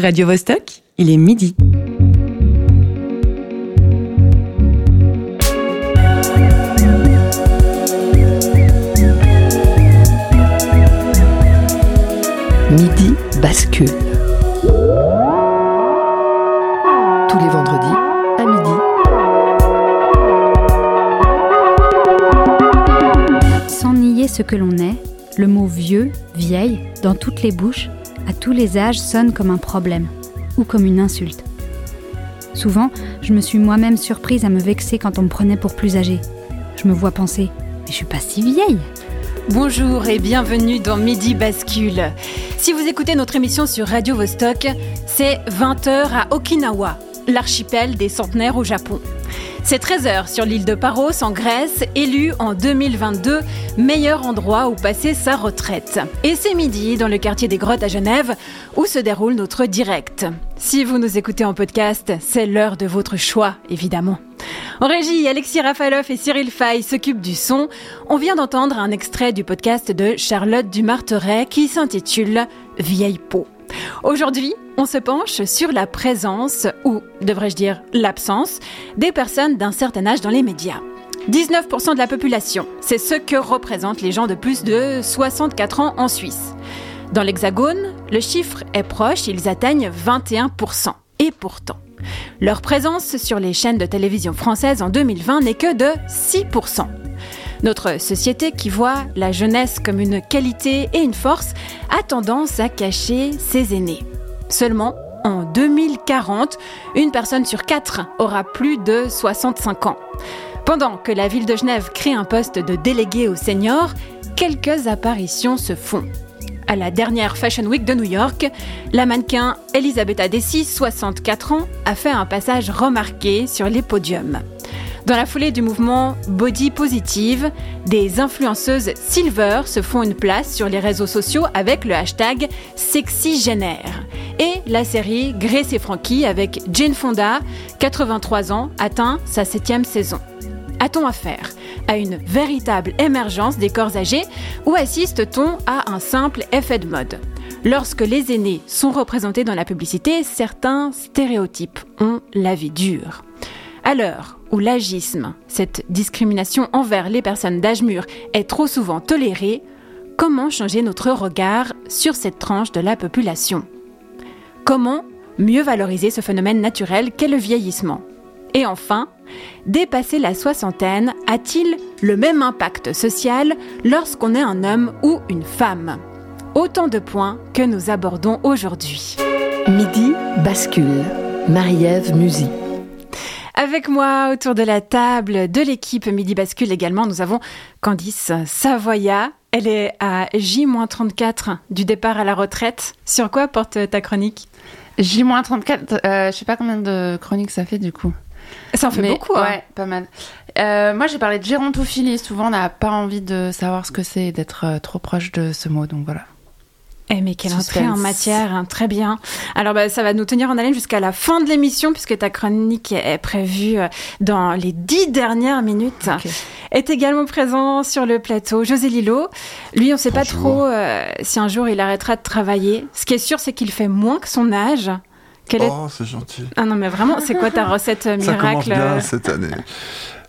Radio Vostok, il est midi. Midi bascule. Tous les vendredis à midi. Sans nier ce que l'on est, le mot vieux, vieille, dans toutes les bouches, à tous les âges sonne comme un problème ou comme une insulte. Souvent, je me suis moi-même surprise à me vexer quand on me prenait pour plus âgée. Je me vois penser, mais je suis pas si vieille. Bonjour et bienvenue dans Midi Bascule. Si vous écoutez notre émission sur Radio Vostok, c'est 20h à Okinawa, l'archipel des centenaires au Japon. C'est 13h sur l'île de Paros en Grèce, élu en 2022 meilleur endroit où passer sa retraite. Et c'est midi dans le quartier des Grottes à Genève où se déroule notre direct. Si vous nous écoutez en podcast, c'est l'heure de votre choix, évidemment. En régie, Alexis Rafaloff et Cyril Fay s'occupent du son. On vient d'entendre un extrait du podcast de Charlotte Dumarteret qui s'intitule Vieille peau. Aujourd'hui, on se penche sur la présence, ou devrais-je dire l'absence, des personnes d'un certain âge dans les médias. 19% de la population, c'est ce que représentent les gens de plus de 64 ans en Suisse. Dans l'Hexagone, le chiffre est proche, ils atteignent 21%. Et pourtant, leur présence sur les chaînes de télévision françaises en 2020 n'est que de 6%. Notre société qui voit la jeunesse comme une qualité et une force a tendance à cacher ses aînés. Seulement, en 2040, une personne sur quatre aura plus de 65 ans. Pendant que la ville de Genève crée un poste de délégué aux seniors, quelques apparitions se font. À la dernière Fashion Week de New York, la mannequin Elisabetta Desi, 64 ans, a fait un passage remarqué sur les podiums. Dans la foulée du mouvement Body Positive, des influenceuses silver se font une place sur les réseaux sociaux avec le hashtag SexyGénère. Et la série Grace et Frankie avec Jane Fonda, 83 ans, atteint sa septième saison. A-t-on affaire à une véritable émergence des corps âgés ou assiste-t-on à un simple effet de mode? Lorsque les aînés sont représentés dans la publicité, certains stéréotypes ont la vie dure. À l'heure où l'agisme, cette discrimination envers les personnes d'âge mûr, est trop souvent tolérée, comment changer notre regard sur cette tranche de la population? Comment mieux valoriser ce phénomène naturel qu'est le vieillissement? Et enfin, dépasser la soixantaine a-t-il le même impact social lorsqu'on est un homme ou une femme? Autant de points que nous abordons aujourd'hui. Midi bascule. Marie-Ève. Avec moi autour de la table de l'équipe Midi Bascule également, nous avons Candice Savoya. Elle est à J-34 du départ à la retraite. Sur quoi porte ta chronique? J-34, euh, je sais pas combien de chroniques ça fait du coup. Ça en fait Mais, beaucoup, hein. Ouais, pas mal. Euh, moi, j'ai parlé de gérontophilie. Souvent, on n'a pas envie de savoir ce que c'est, d'être euh, trop proche de ce mot. Donc voilà. Eh mais quelle entrée en matière, hein, très bien. Alors bah, ça va nous tenir en haleine jusqu'à la fin de l'émission puisque ta chronique est prévue euh, dans les dix dernières minutes. Est également présent sur le plateau José Lillo. Lui, on ne sait pas trop euh, si un jour il arrêtera de travailler. Ce qui est sûr, c'est qu'il fait moins que son âge. Oh, c'est gentil. Ah non mais vraiment, c'est quoi ta recette euh, Ça commence miracle bien cette année.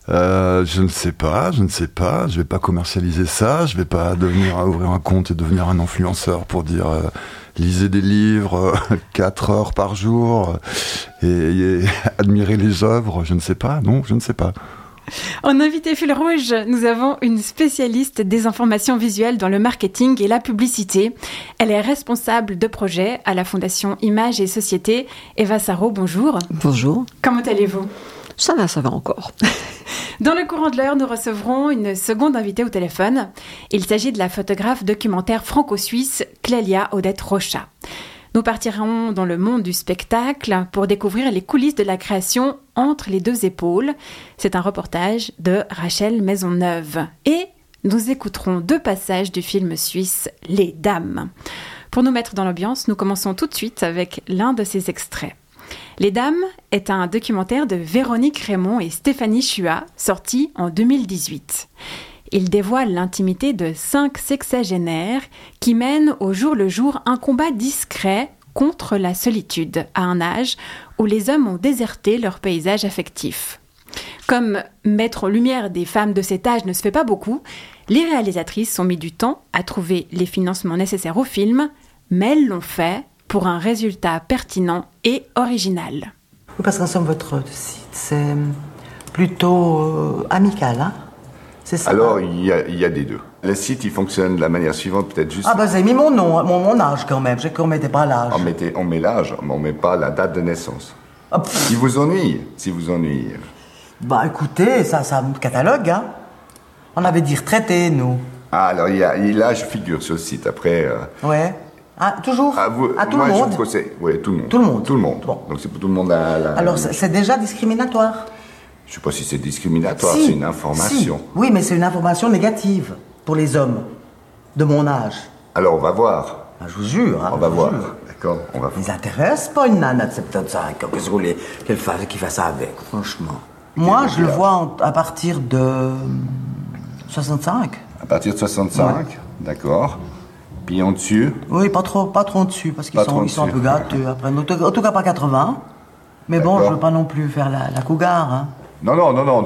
Euh, je ne sais pas, je ne sais pas. Je vais pas commercialiser ça. Je vais pas devenir ouvrir un compte et devenir un influenceur pour dire euh, lisez des livres euh, 4 heures par jour euh, et, et admirez les œuvres. Je ne sais pas. Non, je ne sais pas. En invité fil rouge, nous avons une spécialiste des informations visuelles dans le marketing et la publicité. Elle est responsable de projet à la Fondation Images et Société. Eva Sarro, bonjour. Bonjour. Comment allez-vous? Ça va, ça va encore. Dans le courant de l'heure, nous recevrons une seconde invitée au téléphone. Il s'agit de la photographe documentaire franco-suisse Clélia Odette Rocha. Nous partirons dans le monde du spectacle pour découvrir les coulisses de la création Entre les deux épaules. C'est un reportage de Rachel Maisonneuve. Et nous écouterons deux passages du film suisse Les Dames. Pour nous mettre dans l'ambiance, nous commençons tout de suite avec l'un de ces extraits. Les Dames est un documentaire de Véronique Raymond et Stéphanie Chua, sorti en 2018. Il dévoile l'intimité de cinq sexagénaires qui mènent au jour le jour un combat discret contre la solitude à un âge où les hommes ont déserté leur paysage affectif. Comme mettre en lumière des femmes de cet âge ne se fait pas beaucoup, les réalisatrices ont mis du temps à trouver les financements nécessaires au film, mais elles l'ont fait pour un résultat pertinent et original. Oui, parce qu'en somme, votre site, c'est plutôt euh, amical, hein C'est ça? Alors, hein il y, a, il y a des deux. Le site, il fonctionne de la manière suivante, peut-être juste. Ah, bah, vous avez mis mon nom, mon, mon âge quand même. J'ai qu'on mettait pas l'âge. On, mettait- on met l'âge, mais on met pas la date de naissance. Pff, Si vous ennuie, si vous ennuie. bah, écoutez, ça, ça me catalogue, hein On avait dit retraité, nous. Ah, alors, il y a, il- l'âge figure sur le site. Après. euh, Ouais. Ah, toujours ah, vous- À tout moi, le je monde vous conseille. Oui, tout le monde. Tout le monde. Tout le monde. Bon. Donc, c'est pour tout le monde la. la- Alors, c'est déjà discriminatoire. Je sais pas si c'est discriminatoire, Si, c'est une information. si. Oui, mais c'est une information négative pour les hommes de mon âge. Alors, on va voir. Ah, je vous jure. hein, On va je voir. D'accord On va Ça les intéresse pas une nana de 75 Qu'est-ce que vous voulez qu'elle fasse, qu'il fasse ça avec, franchement? Moi, je le vois en- à partir de hum, 65. À partir de 65, d'accord. Puis en dessus, Oui, pas trop, pas trop en dessus, parce qu'ils sont, ils sont un peu gâteux. Après, en tout, en tout cas, pas 80. Mais bon, je veux pas non plus faire la, la cougar. Hein. Non, non, non, non.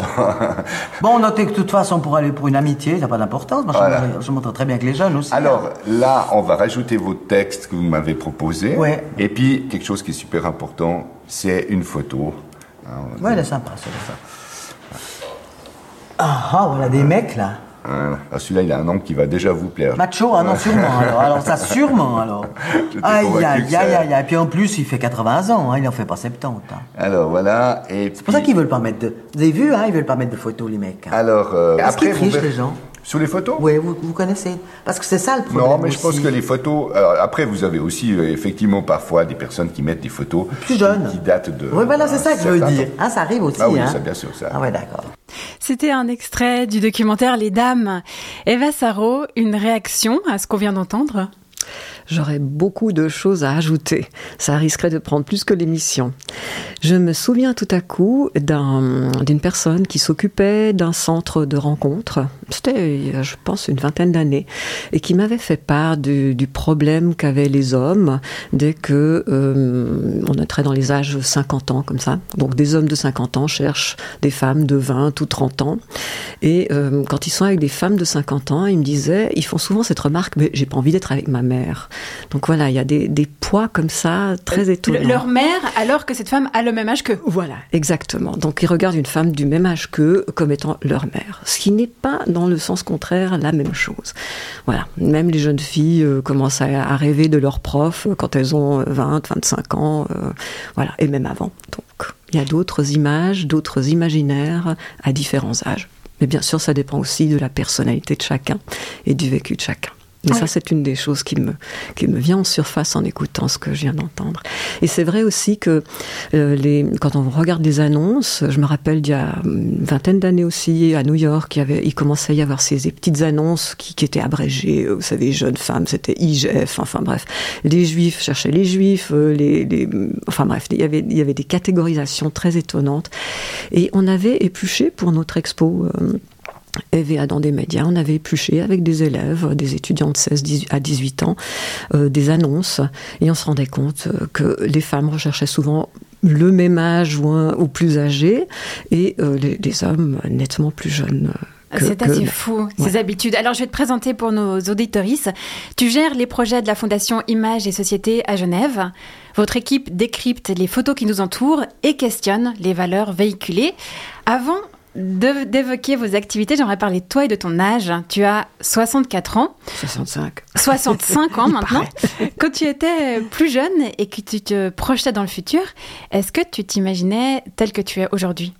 Bon, notez que de toute façon, pour aller pour une amitié, ça n'a pas d'importance. Moi, je Voilà. montre- je, montre très bien que les jeunes aussi. Alors là, on va rajouter vos textes que vous m'avez proposés. Ouais. Et puis, quelque chose qui est super important, c'est une photo. Hein, Ouais, elle est sympa, celle-là. Ah, ah, voilà des mecs, là. Hein. Ah, Celui-là, il a un nom qui va déjà vous plaire. Macho, ah non, sûrement, alors. Alors, ça, sûrement, alors. Aïe, aïe, aïe, aïe, aïe. Puis en plus, il fait 80 ans, hein, il en fait pas 70. hein. Alors voilà. Et C'est pour ça qu'ils veulent pas mettre de. Vous avez vu, hein, ils veulent pas mettre de photos, les mecs. hein. Alors, euh, après, vous trichent, les gens? Sous les photos? Oui, vous, vous connaissez. Parce que c'est ça le problème. Non, mais je pense que les photos. alors, après, vous avez aussi euh, effectivement parfois des personnes qui mettent des photos Plus jeunes. qui datent de. Oui, voilà, c'est ça que je veux dire. Hein, ça arrive aussi. Ah oui, hein. ça, bien sûr, ça. Ah ouais, d'accord. C'était un extrait du documentaire Les Dames. Eva Saro, une réaction à ce qu'on vient d'entendre? J'aurais beaucoup de choses à ajouter. Ça risquerait de prendre plus que l'émission. Je me souviens tout à coup d'un- d'une personne qui s'occupait d'un centre de rencontre. C'était, a, je pense, une vingtaine d'années, et qui m'avait fait part du, du problème qu'avaient les hommes dès que euh, on entrait dans les âges 50 ans comme ça. Donc des hommes de 50 ans cherchent des femmes de 20 ou 30 ans. Et euh, quand ils sont avec des femmes de 50 ans, ils me disaient, ils font souvent cette remarque, mais j'ai pas envie d'être avec ma mère. Donc voilà, il y a des, des poids comme ça très étonnants. Le- Leur mère, alors que cette femme a le même âge qu'eux. Voilà, exactement. Donc ils regardent une femme du même âge qu'eux comme étant leur mère, ce qui n'est pas dans le sens contraire la même chose. Voilà, même les jeunes filles euh, commencent à, à rêver de leurs profs euh, quand elles ont euh, 20, 25 ans, euh, voilà, et même avant. Donc il y a d'autres images, d'autres imaginaires à différents âges. Mais bien sûr, ça dépend aussi de la personnalité de chacun et du vécu de chacun. Et ça, c'est une des choses qui me, qui me vient en surface en écoutant ce que je viens d'entendre. Et c'est vrai aussi que euh, les, quand on regarde des annonces, je me rappelle d'il y a une vingtaine d'années aussi, à New York, il, y avait, il commençait à y avoir ces, ces petites annonces qui, qui étaient abrégées. Vous savez, jeunes femmes, c'était IGF, enfin bref. Les juifs cherchaient les juifs, euh, les, les, enfin bref, il y, avait, il y avait des catégorisations très étonnantes. Et on avait épluché pour notre expo. euh, EVA dans des médias, on avait épluché avec des élèves, des étudiants de 16 18 à 18 ans, euh, des annonces, et on se rendait compte euh, que les femmes recherchaient souvent le même âge ou, un, ou plus âgé, et euh, les, les hommes nettement plus jeunes. que- C'est que- assez fou, ces habitudes. Alors, je vais te présenter pour nos auditorices. Tu gères les projets de la Fondation Images et Société à Genève. Votre équipe décrypte les photos qui nous entourent et questionne les valeurs véhiculées. Avant d'évoquer vos activités, j'aimerais parler de toi et de ton âge. Tu as 64 ans, 65. 65 ans maintenant. Quand tu étais plus jeune et que tu te projetais dans le futur, est-ce que tu t'imaginais tel que tu es aujourd'hui?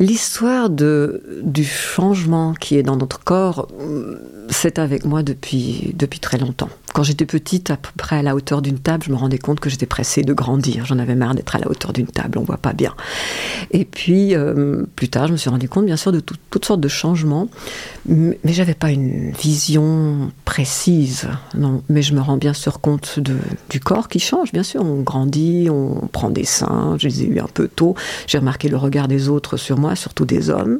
L'histoire de, du changement qui est dans notre corps, hum, c'est avec moi depuis, depuis très longtemps. Quand j'étais petite, à peu près à la hauteur d'une table, je me rendais compte que j'étais pressée de grandir. J'en avais marre d'être à la hauteur d'une table, on voit pas bien. Et puis, euh, plus tard, je me suis rendu compte, bien sûr, de tout- toutes sortes de changements, mais j'avais pas une vision précise. Non, mais je me rends bien sûr compte du corps qui change, bien sûr. On grandit, on prend des seins, je les ai eu un peu tôt. J'ai remarqué le regard des autres sur moi, surtout des hommes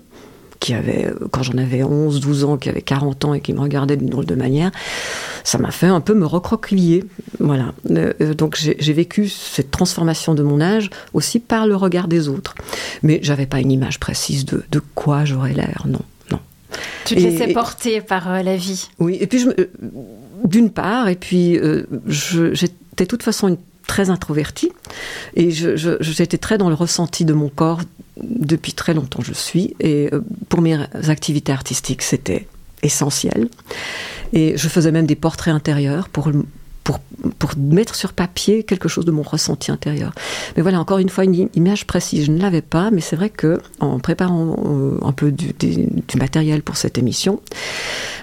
qui avait, quand j'en avais 11, 12 ans, qui avait 40 ans et qui me regardait d'une drôle de manière, ça m'a fait un peu me recroqueviller. Voilà. Euh, donc j'ai vécu cette transformation de mon âge aussi par le regard des autres. Mais j'avais pas une image précise de, de quoi j'aurais l'air, non. Non. Tu te laissais porter par euh, la vie. Oui, et puis euh, d'une part, et puis j'étais de toute façon une très introvertie et j'étais très dans le ressenti de mon corps depuis très longtemps je suis et euh, pour mes activités artistiques c'était essentiel. Et je faisais même des portraits intérieurs pour pour, mettre sur papier quelque chose de mon ressenti intérieur. Mais voilà, encore une fois, une image précise. Je ne l'avais pas, mais c'est vrai que en préparant euh, un peu du, matériel pour cette émission,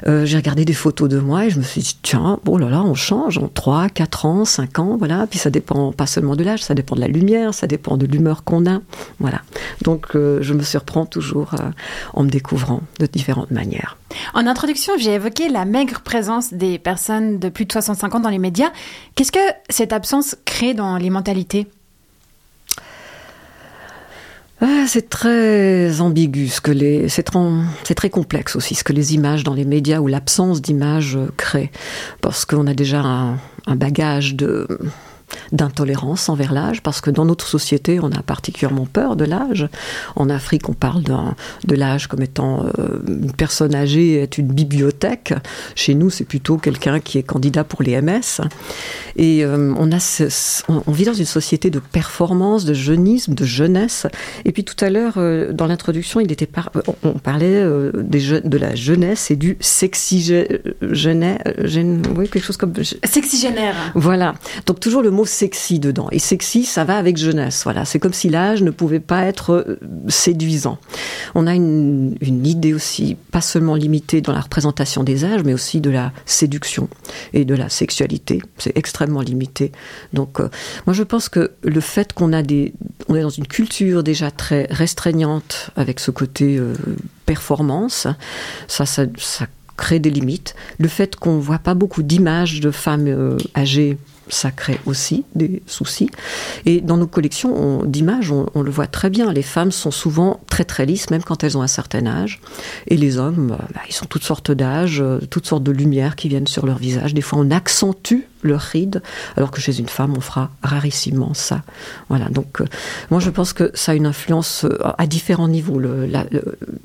euh, j'ai regardé des photos de moi et je me suis dit, tiens, bon là là, on change en 3, 4 ans, 5 ans, voilà. Puis ça dépend pas seulement de l'âge, ça dépend de la lumière, ça dépend de l'humeur qu'on a. Voilà. Donc euh, je me surprends toujours en me découvrant de différentes manières. En introduction, j'ai évoqué la maigre présence des personnes de plus de 65 ans dans les médias. Qu'est-ce que cette absence crée dans les mentalités? Ah, c'est très ambigu, ce que les, c'est, très complexe aussi ce que les images dans les médias ou l'absence d'images crée, parce qu'on a déjà un bagage de, d'intolérance envers l'âge, parce que dans notre société, on a particulièrement peur de l'âge. En Afrique, on parle de l'âge comme étant euh, une personne âgée est une bibliothèque. Chez nous, c'est plutôt quelqu'un qui est candidat pour les MS. Et euh, on, a on, vit dans une société de performance, de jeunisme, de jeunesse. Et puis tout à l'heure, euh, dans l'introduction, il était on parlait des de la jeunesse et du sexygénaire, oui, quelque chose comme sexygénaire. Voilà. Donc toujours le mot sexy dedans. Et sexy, ça va avec jeunesse. Voilà, c'est comme si l'âge ne pouvait pas être euh, séduisant. On a une, idée aussi, pas seulement limitée dans la représentation des âges, mais aussi de la séduction et de la sexualité. C'est extrêmement limité. Donc, euh, moi, je pense que le fait qu'on a des, on est dans une culture déjà très restreignante avec ce côté euh, performance, ça, ça, ça crée des limites. Le fait qu'on voit pas beaucoup d'images de femmes âgées ça crée aussi des soucis. Et dans nos collections d'images, on, le voit très bien. Les femmes sont souvent très très lisses, même quand elles ont un certain âge. Et les hommes, bah, bah, ils sont toutes sortes d'âges, euh, toutes sortes de lumières qui viennent sur leur visage. Des fois, on accentue leur ride, alors que chez une femme, on fera rarissimement ça. Voilà. Donc, euh, moi, je pense que ça a une influence euh, à différents niveaux. Le,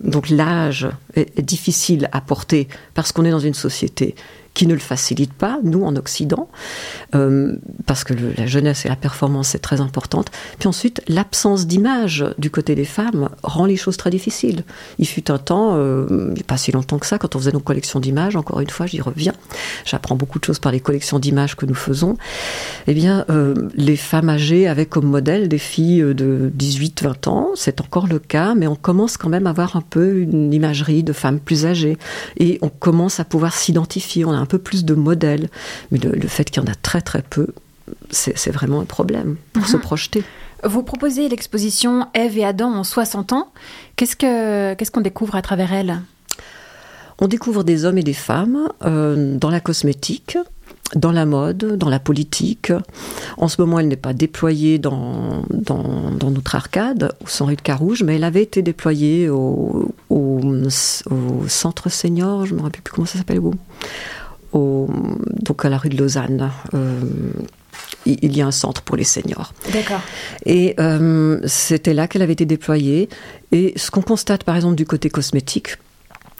donc, l'âge est difficile à porter parce qu'on est dans une société qui ne le facilite pas, nous en Occident, euh, parce que la jeunesse et la performance c'est très importante. Puis ensuite, l'absence d'image du côté des femmes rend les choses très difficiles. Il fut un temps, euh, pas si longtemps que ça, quand on faisait nos collections d'images, encore une fois, j'y reviens, j'apprends beaucoup de choses par les collections d'images que nous faisons, eh bien, euh, les femmes âgées avaient comme modèle des filles de 18-20 ans, c'est encore le cas, mais on commence quand même à avoir un peu une imagerie de femmes plus âgées, et on commence à pouvoir s'identifier, un peu plus de modèles. Mais le, fait qu'il y en a très très peu, c'est vraiment un problème pour se mhm. projeter. Vous proposez l'exposition Ève et Adam en 60 ans. Qu'est-ce qu'on découvre à travers elle? On découvre des hommes et des femmes euh, dans la cosmétique, dans la mode, dans la politique. En ce moment, elle n'est pas déployée dans, dans, notre arcade, au Centre rue de Carouge, mais elle avait été déployée au, au, Centre Senior, je ne me rappelle plus comment ça s'appelle, donc à la rue de Lausanne. Euh, il y a un centre pour les seniors. D'accord. Et euh, c'était là qu'elle avait été déployée. Et ce qu'on constate, par exemple, du côté cosmétique,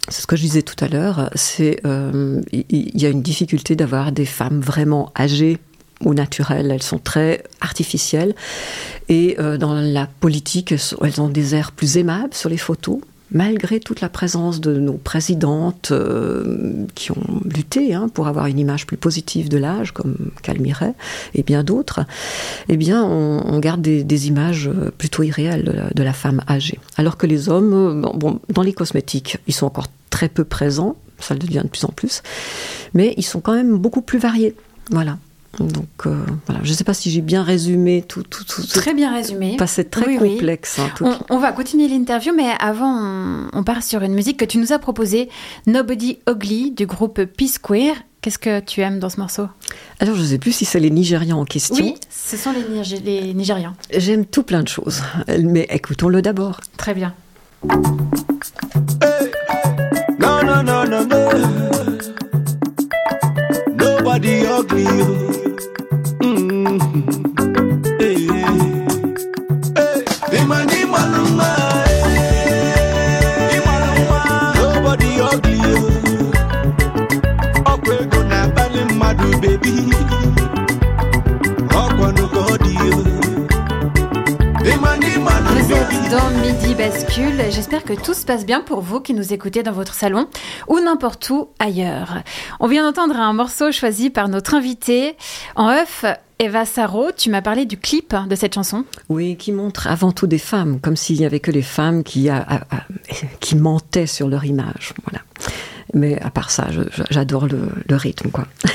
c'est ce que je disais tout à l'heure, c'est euh, il y a une difficulté d'avoir des femmes vraiment âgées ou naturelles. Elles sont très artificielles. Et dans la politique, elles ont des airs plus aimables sur les photos malgré toute la présence de nos présidentes euh, qui ont lutté hein, pour avoir une image plus positive de l'âge, comme Calmiret et bien d'autres, eh bien, on, garde des, images plutôt irréelles de la, femme âgée. Alors que les hommes, euh, bon, dans les cosmétiques, ils sont encore très peu présents, ça le devient de plus en plus, mais ils sont quand même beaucoup plus variés. Voilà. Donc euh, voilà, je ne sais pas si j'ai bien résumé tout, tout, tout. Très bien résumé. C'est très complexe. Hein, on, va continuer l'interview, mais avant, on, part sur une musique que tu nous as proposée, Nobody Ugly du groupe P-Square. Qu'est-ce que tu aimes dans ce morceau? Alors, je ne sais plus si c'est les Nigérians en question. Oui, ce sont les, les Nigérians. J'aime tout plein de choses, mais écoutons-le d'abord. Très bien. no, no, no, no. Nobody ugly. Hey, dima, dima, eh. Nobody ugly. J'espère que tout se passe bien pour vous qui nous écoutez dans votre salon ou n'importe où ailleurs. On vient d'entendre un morceau choisi par notre invité. En œuf, Eva Saro, tu m'as parlé du clip de cette chanson. Oui, qui montre avant tout des femmes, comme s'il n'y avait que les femmes qui, a- a- a- qui mentaient sur leur image. Voilà. Mais à part ça, j'adore le, le rythme, quoi.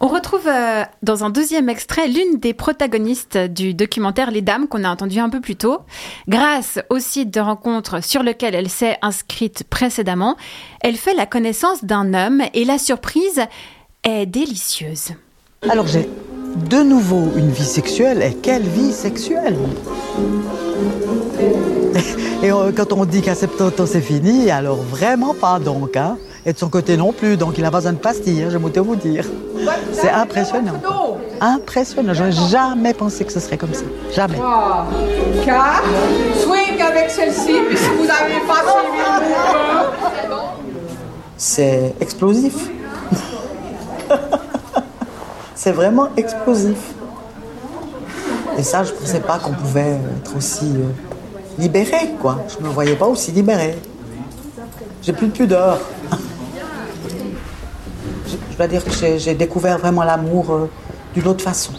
On retrouve euh, dans un deuxième extrait l'une des protagonistes du documentaire Les Dames qu'on a entendu un peu plus tôt. Grâce au site de rencontre sur lequel elle s'est inscrite précédemment, elle fait la connaissance d'un homme et la surprise est délicieuse. Alors j'ai de nouveau une vie sexuelle. Et quelle vie sexuelle? Et euh, quand on dit qu'à 70 ans c'est fini, alors vraiment pas donc. Hein. Et de son côté non plus, donc il a pas besoin de pastilles, hein, je vais vous dire. C'est impressionnant. Impressionnant. J'aurais jamais pensé que ce serait comme ça. Jamais. 3, 4, swing avec celle-ci, puis si vous n'avez pas C'est explosif. c'est vraiment explosif. Et ça, je ne pensais pas qu'on pouvait être aussi euh, libéré, quoi. Je ne me voyais pas aussi libéré. J'ai plus de pudeur. je, dois dire que j'ai- découvert vraiment l'amour euh, d'une autre façon.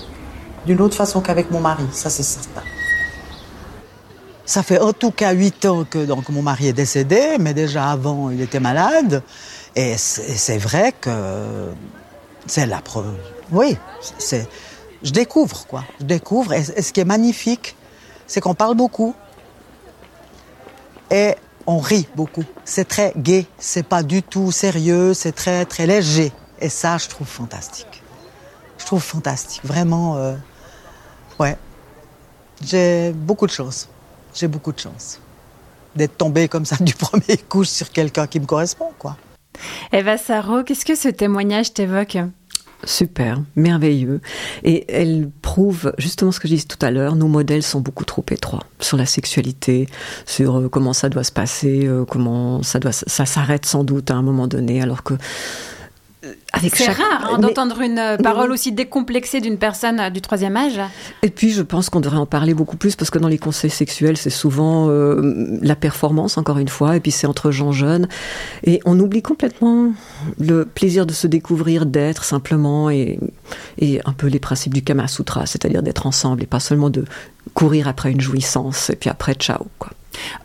D'une autre façon qu'avec mon mari, ça c'est certain. Ça fait en tout cas huit ans que donc, mon mari est décédé, mais déjà avant, il était malade. Et c'est c'est vrai que c'est la preuve. Oui, c'est, je découvre, quoi. Je découvre. Et, ce qui est magnifique, c'est qu'on parle beaucoup. Et on rit beaucoup. C'est très gai. C'est pas du tout sérieux. C'est très, très léger. Et ça, je trouve fantastique. Je trouve fantastique. Vraiment, euh, ouais. J'ai beaucoup de chance. J'ai beaucoup de chance. D'être tombée comme ça du premier coup sur quelqu'un qui me correspond, quoi. Eva Saro, qu'est-ce que ce témoignage t'évoque? Super, merveilleux. Et elle prouve justement ce que je disais tout à l'heure, nos modèles sont beaucoup trop étroits sur la sexualité, sur euh, comment ça doit se passer, euh, comment ça doit ça s'arrête sans doute à un moment donné, alors que avec C'est chaque- rare hein, Mais- d'entendre une euh, parole aussi décomplexée d'une personne euh, du troisième âge. Et puis, je pense qu'on devrait en parler beaucoup plus parce que dans les conseils sexuels, c'est souvent euh, la performance, encore une fois, et puis c'est entre gens jeunes. Et on oublie complètement le plaisir de se découvrir, d'être simplement, et, et un peu les principes du Kama Sutra, c'est-à-dire d'être ensemble et pas seulement de courir après une jouissance et puis après, ciao, quoi.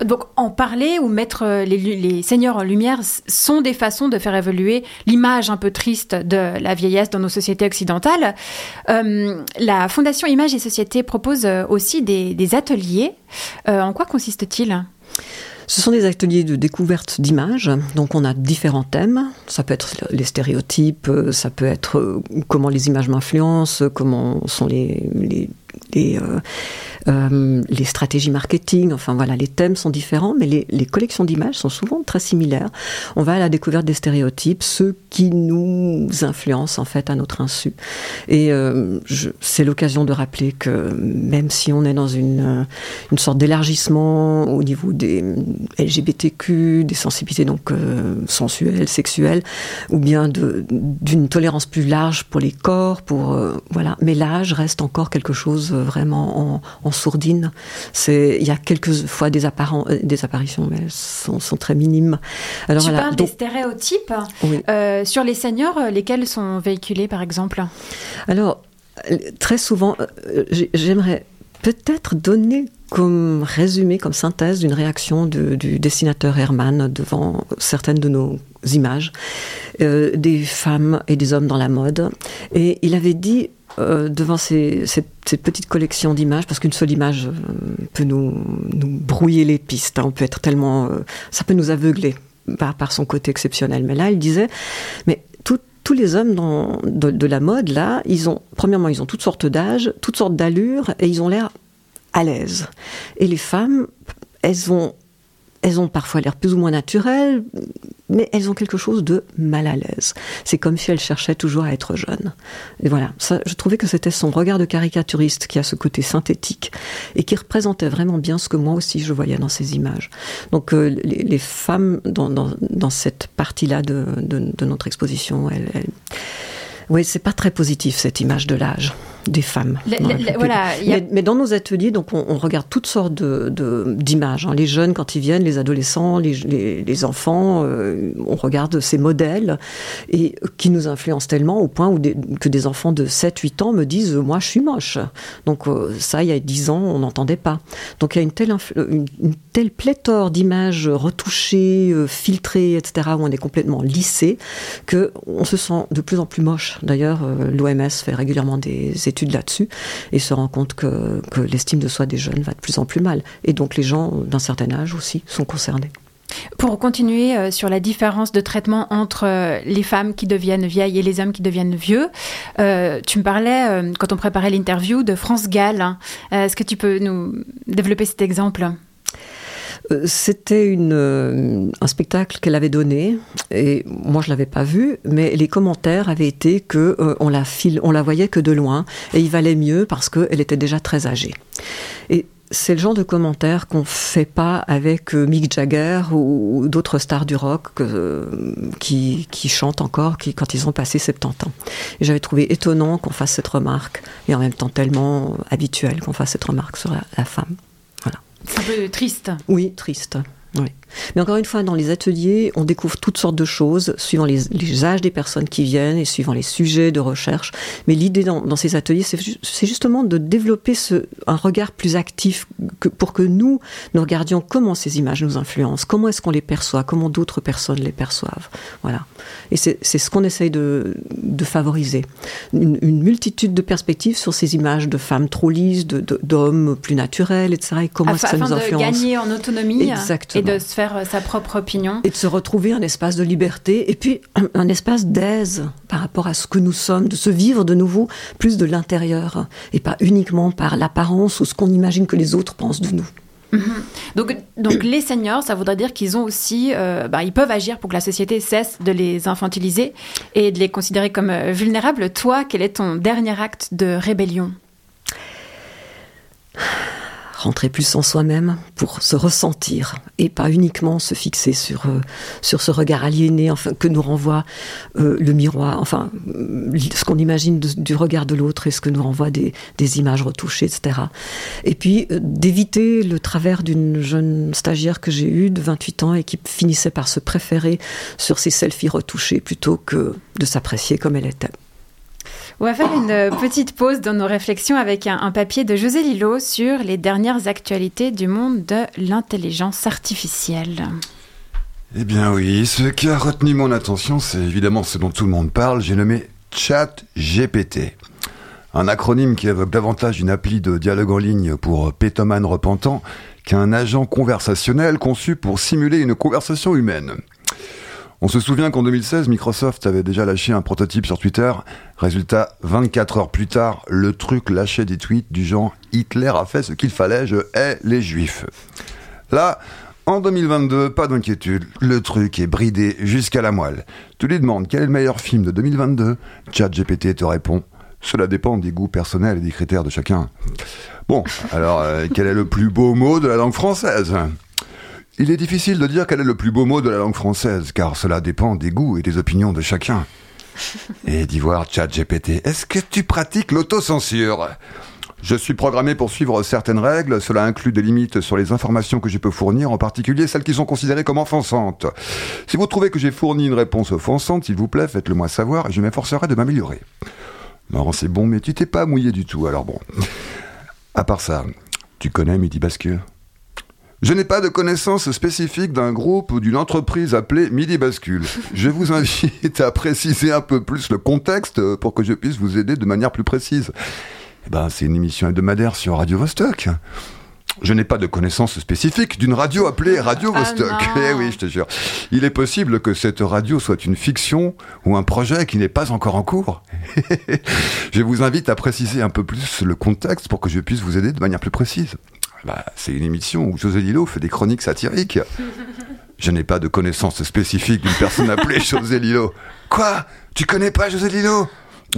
Donc en parler ou mettre euh, les, seigneurs en lumière sont des façons de faire évoluer l'image un peu triste de la vieillesse dans nos sociétés occidentales. Euh, la Fondation Images et Société propose euh, aussi des, des ateliers. Euh, en quoi consiste-t-il? Ce sont des ateliers de découverte d'images. Donc, on a différents thèmes. Ça peut être les stéréotypes, ça peut être comment les images m'influencent, comment sont les, les, les, euh, euh, les stratégies marketing. Enfin, voilà, les thèmes sont différents, mais les, les collections d'images sont souvent très similaires. On va à la découverte des stéréotypes, ceux qui nous influencent, en fait, à notre insu. Et euh, c'est l'occasion de rappeler que même si on est dans une, euh, une sorte d'élargissement au niveau des LGBTQ, des sensibilités donc euh, sensuelles, sexuelles, ou bien d'une tolérance plus large pour les corps, pour euh, voilà. Mais l'âge reste encore quelque chose euh, vraiment en, en sourdine. C'est il y a quelques fois des, euh, des apparitions, mais elles sont, sont très minimes. Alors Tu voilà. parles Donc, des stéréotypes Oui. euh, sur les seniors, euh, lesquels sont véhiculés par exemple Alors, très souvent, j'ai- j'aimerais peut-être donner comme résumé, comme synthèse d'une réaction de- du dessinateur Herman devant certaines de nos images, euh, des femmes et des hommes dans la mode. Et il avait dit euh, devant ces, cette, cette petite collection d'images, parce qu'une seule image euh, peut nous, nous brouiller les pistes, hein, on peut être tellement... euh, ça peut nous aveugler par, par son côté exceptionnel. Mais là, il disait, mais tout- tous les hommes dans, de, de la mode, là, ils ont, premièrement, ils ont toutes sortes d'âges, toutes sortes d'allures, et ils ont l'air à l'aise. Et les femmes, elles ont elles ont parfois l'air plus ou moins naturelles, mais elles ont quelque chose de mal à l'aise. C'est comme si elles cherchaient toujours à être jeunes. Et voilà, ça, je trouvais que c'était son regard de caricaturiste qui a ce côté synthétique et qui représentait vraiment bien ce que moi aussi je voyais dans ces images. Donc euh, les, les femmes dans, dans, dans cette partie-là de, de, de notre exposition, elles, elles oui, c'est pas très positif cette image de l'âge des femmes. Le- le- voilà, a- mais, mais dans nos ateliers, donc on, on regarde toutes sortes de- de- d'images. hein. Les jeunes quand ils viennent, les adolescents, les, les- les enfants, euh, on regarde ces modèles et qui nous influencent tellement au point où des- que des enfants de 7-8 ans me disent euh, moi je suis moche. Donc euh, ça, il y a 10 ans, on n'entendait pas. Donc il y a une telle, une, une telle pléthore d'images retouchées, euh, filtrées, etc., où on est complètement lissé, que on se sent de plus en plus moche. D'ailleurs, euh, l'OMS fait régulièrement des études là-dessus et se rend compte que, l'estime de soi des jeunes va de plus en plus mal. Et donc les gens d'un certain âge aussi sont concernés. Pour continuer euh, sur la différence de traitement entre euh, les femmes qui deviennent vieilles et les hommes qui deviennent vieux, euh, tu me parlais, quand on préparait l'interview, de France Gall. hein. Est-ce que tu peux nous développer cet exemple? C'était une, euh, un spectacle qu'elle avait donné et moi je l'avais pas vu, mais les commentaires avaient été que euh, on la file, on la voyait que de loin et il valait mieux parce qu'elle était déjà très âgée. Et c'est le genre de commentaires qu'on fait pas avec euh, Mick Jagger ou, d'autres stars du rock qui, qui chantent encore qui, quand ils ont passé 70 ans. Et j'avais trouvé étonnant qu'on fasse cette remarque et en même temps tellement habituel qu'on fasse cette remarque sur la femme. C'est un peu triste. Oui, triste. Oui. Mais encore une fois, dans les ateliers, on découvre toutes sortes de choses, suivant les, âges des personnes qui viennent et suivant les sujets de recherche. Mais l'idée dans, ces ateliers, c'est ju- c'est justement de développer un regard plus actif pour que nous, nous regardions comment ces images nous influencent, comment est-ce qu'on les perçoit, comment d'autres personnes les perçoivent. Voilà. Et c'est ce qu'on essaye de, de favoriser. Une, une multitude de perspectives sur ces images de femmes trop lisses, de- de- d'hommes plus naturels, etc. Et comment est-ce que ça afin nous de influence. gagner en autonomie Exactement. et de se faire euh, sa propre opinion. Et de se retrouver un espace de liberté et puis un espace d'aise par rapport à ce que nous sommes, de se vivre de nouveau plus de l'intérieur et pas uniquement par l'apparence ou ce qu'on imagine que les autres pensent de nous. Mhm. Donc, donc les seniors, ça voudrait dire qu'ils ont aussi, euh, bah, ils peuvent agir pour que la société cesse de les infantiliser et de les considérer comme euh, vulnérables. Toi, quel est ton dernier acte de rébellion? Rentrer plus en soi-même pour se ressentir et pas uniquement se fixer sur, euh, sur ce regard aliéné enfin, que nous renvoie euh, le miroir, enfin ce qu'on imagine du regard de l'autre et ce que nous renvoie des, des images retouchées, etc. Et puis euh, d'éviter le travers d'une jeune stagiaire que j'ai eue de 28 ans et qui finissait par se préférer sur ses selfies retouchés plutôt que de s'apprécier comme elle était. On va faire une euh, petite pause dans nos réflexions avec un, papier de José Lillo sur les dernières actualités du monde de l'intelligence artificielle. Eh bien oui, ce qui a retenu mon attention, c'est évidemment ce dont tout le monde parle. J'ai nommé Chat GPT. Un acronyme qui évoque davantage une appli de dialogue en ligne pour pétomane repentant qu'un agent conversationnel conçu pour simuler une conversation humaine. On se souvient qu'en 2016, Microsoft avait déjà lâché un prototype sur Twitter. Résultat, 24 heures plus tard, le truc lâchait des tweets du genre Hitler a fait ce qu'il fallait, je hais les juifs. Là, en 2022, pas d'inquiétude, le truc est bridé jusqu'à la moelle. Tu lui demandes quel est le meilleur film de 2022, ChatGPT te répond cela dépend des goûts personnels et des critères de chacun. Bon, alors euh, quel est le plus beau mot de la langue française? Il est difficile de dire quel est le plus beau mot de la langue française, car cela dépend des goûts et des opinions de chacun. Et d'y voir ChatGPT, est-ce que tu pratiques l'autocensure? Je suis programmé pour suivre certaines règles, cela inclut des limites sur les informations que je peux fournir, en particulier celles qui sont considérées comme offensantes. Si vous trouvez que j'ai fourni une réponse offensante, s'il vous plaît, faites-le moi savoir et je m'efforcerai de m'améliorer. Non, c'est bon, mais tu t'es pas mouillé du tout, alors bon. À part ça, tu connais Midi Bascule je n'ai pas de connaissance spécifique d'un groupe ou d'une entreprise appelée Midi Bascule. Je vous invite à préciser un peu plus le contexte pour que je puisse vous aider de manière plus précise. Eh ben, c'est une émission hebdomadaire sur Radio Vostok. Je n'ai pas de connaissance spécifique d'une radio appelée Radio Ah Vostok. eh oui, je te jure. Il est possible que cette radio soit une fiction ou un projet qui n'est pas encore en cours. je vous invite à préciser un peu plus le contexte pour que je puisse vous aider de manière plus précise. Bah, c'est une émission où José Lillo fait des chroniques satiriques. Je n'ai pas de connaissance spécifique d'une personne appelée José Lillo. Quoi? Tu connais pas José Lillo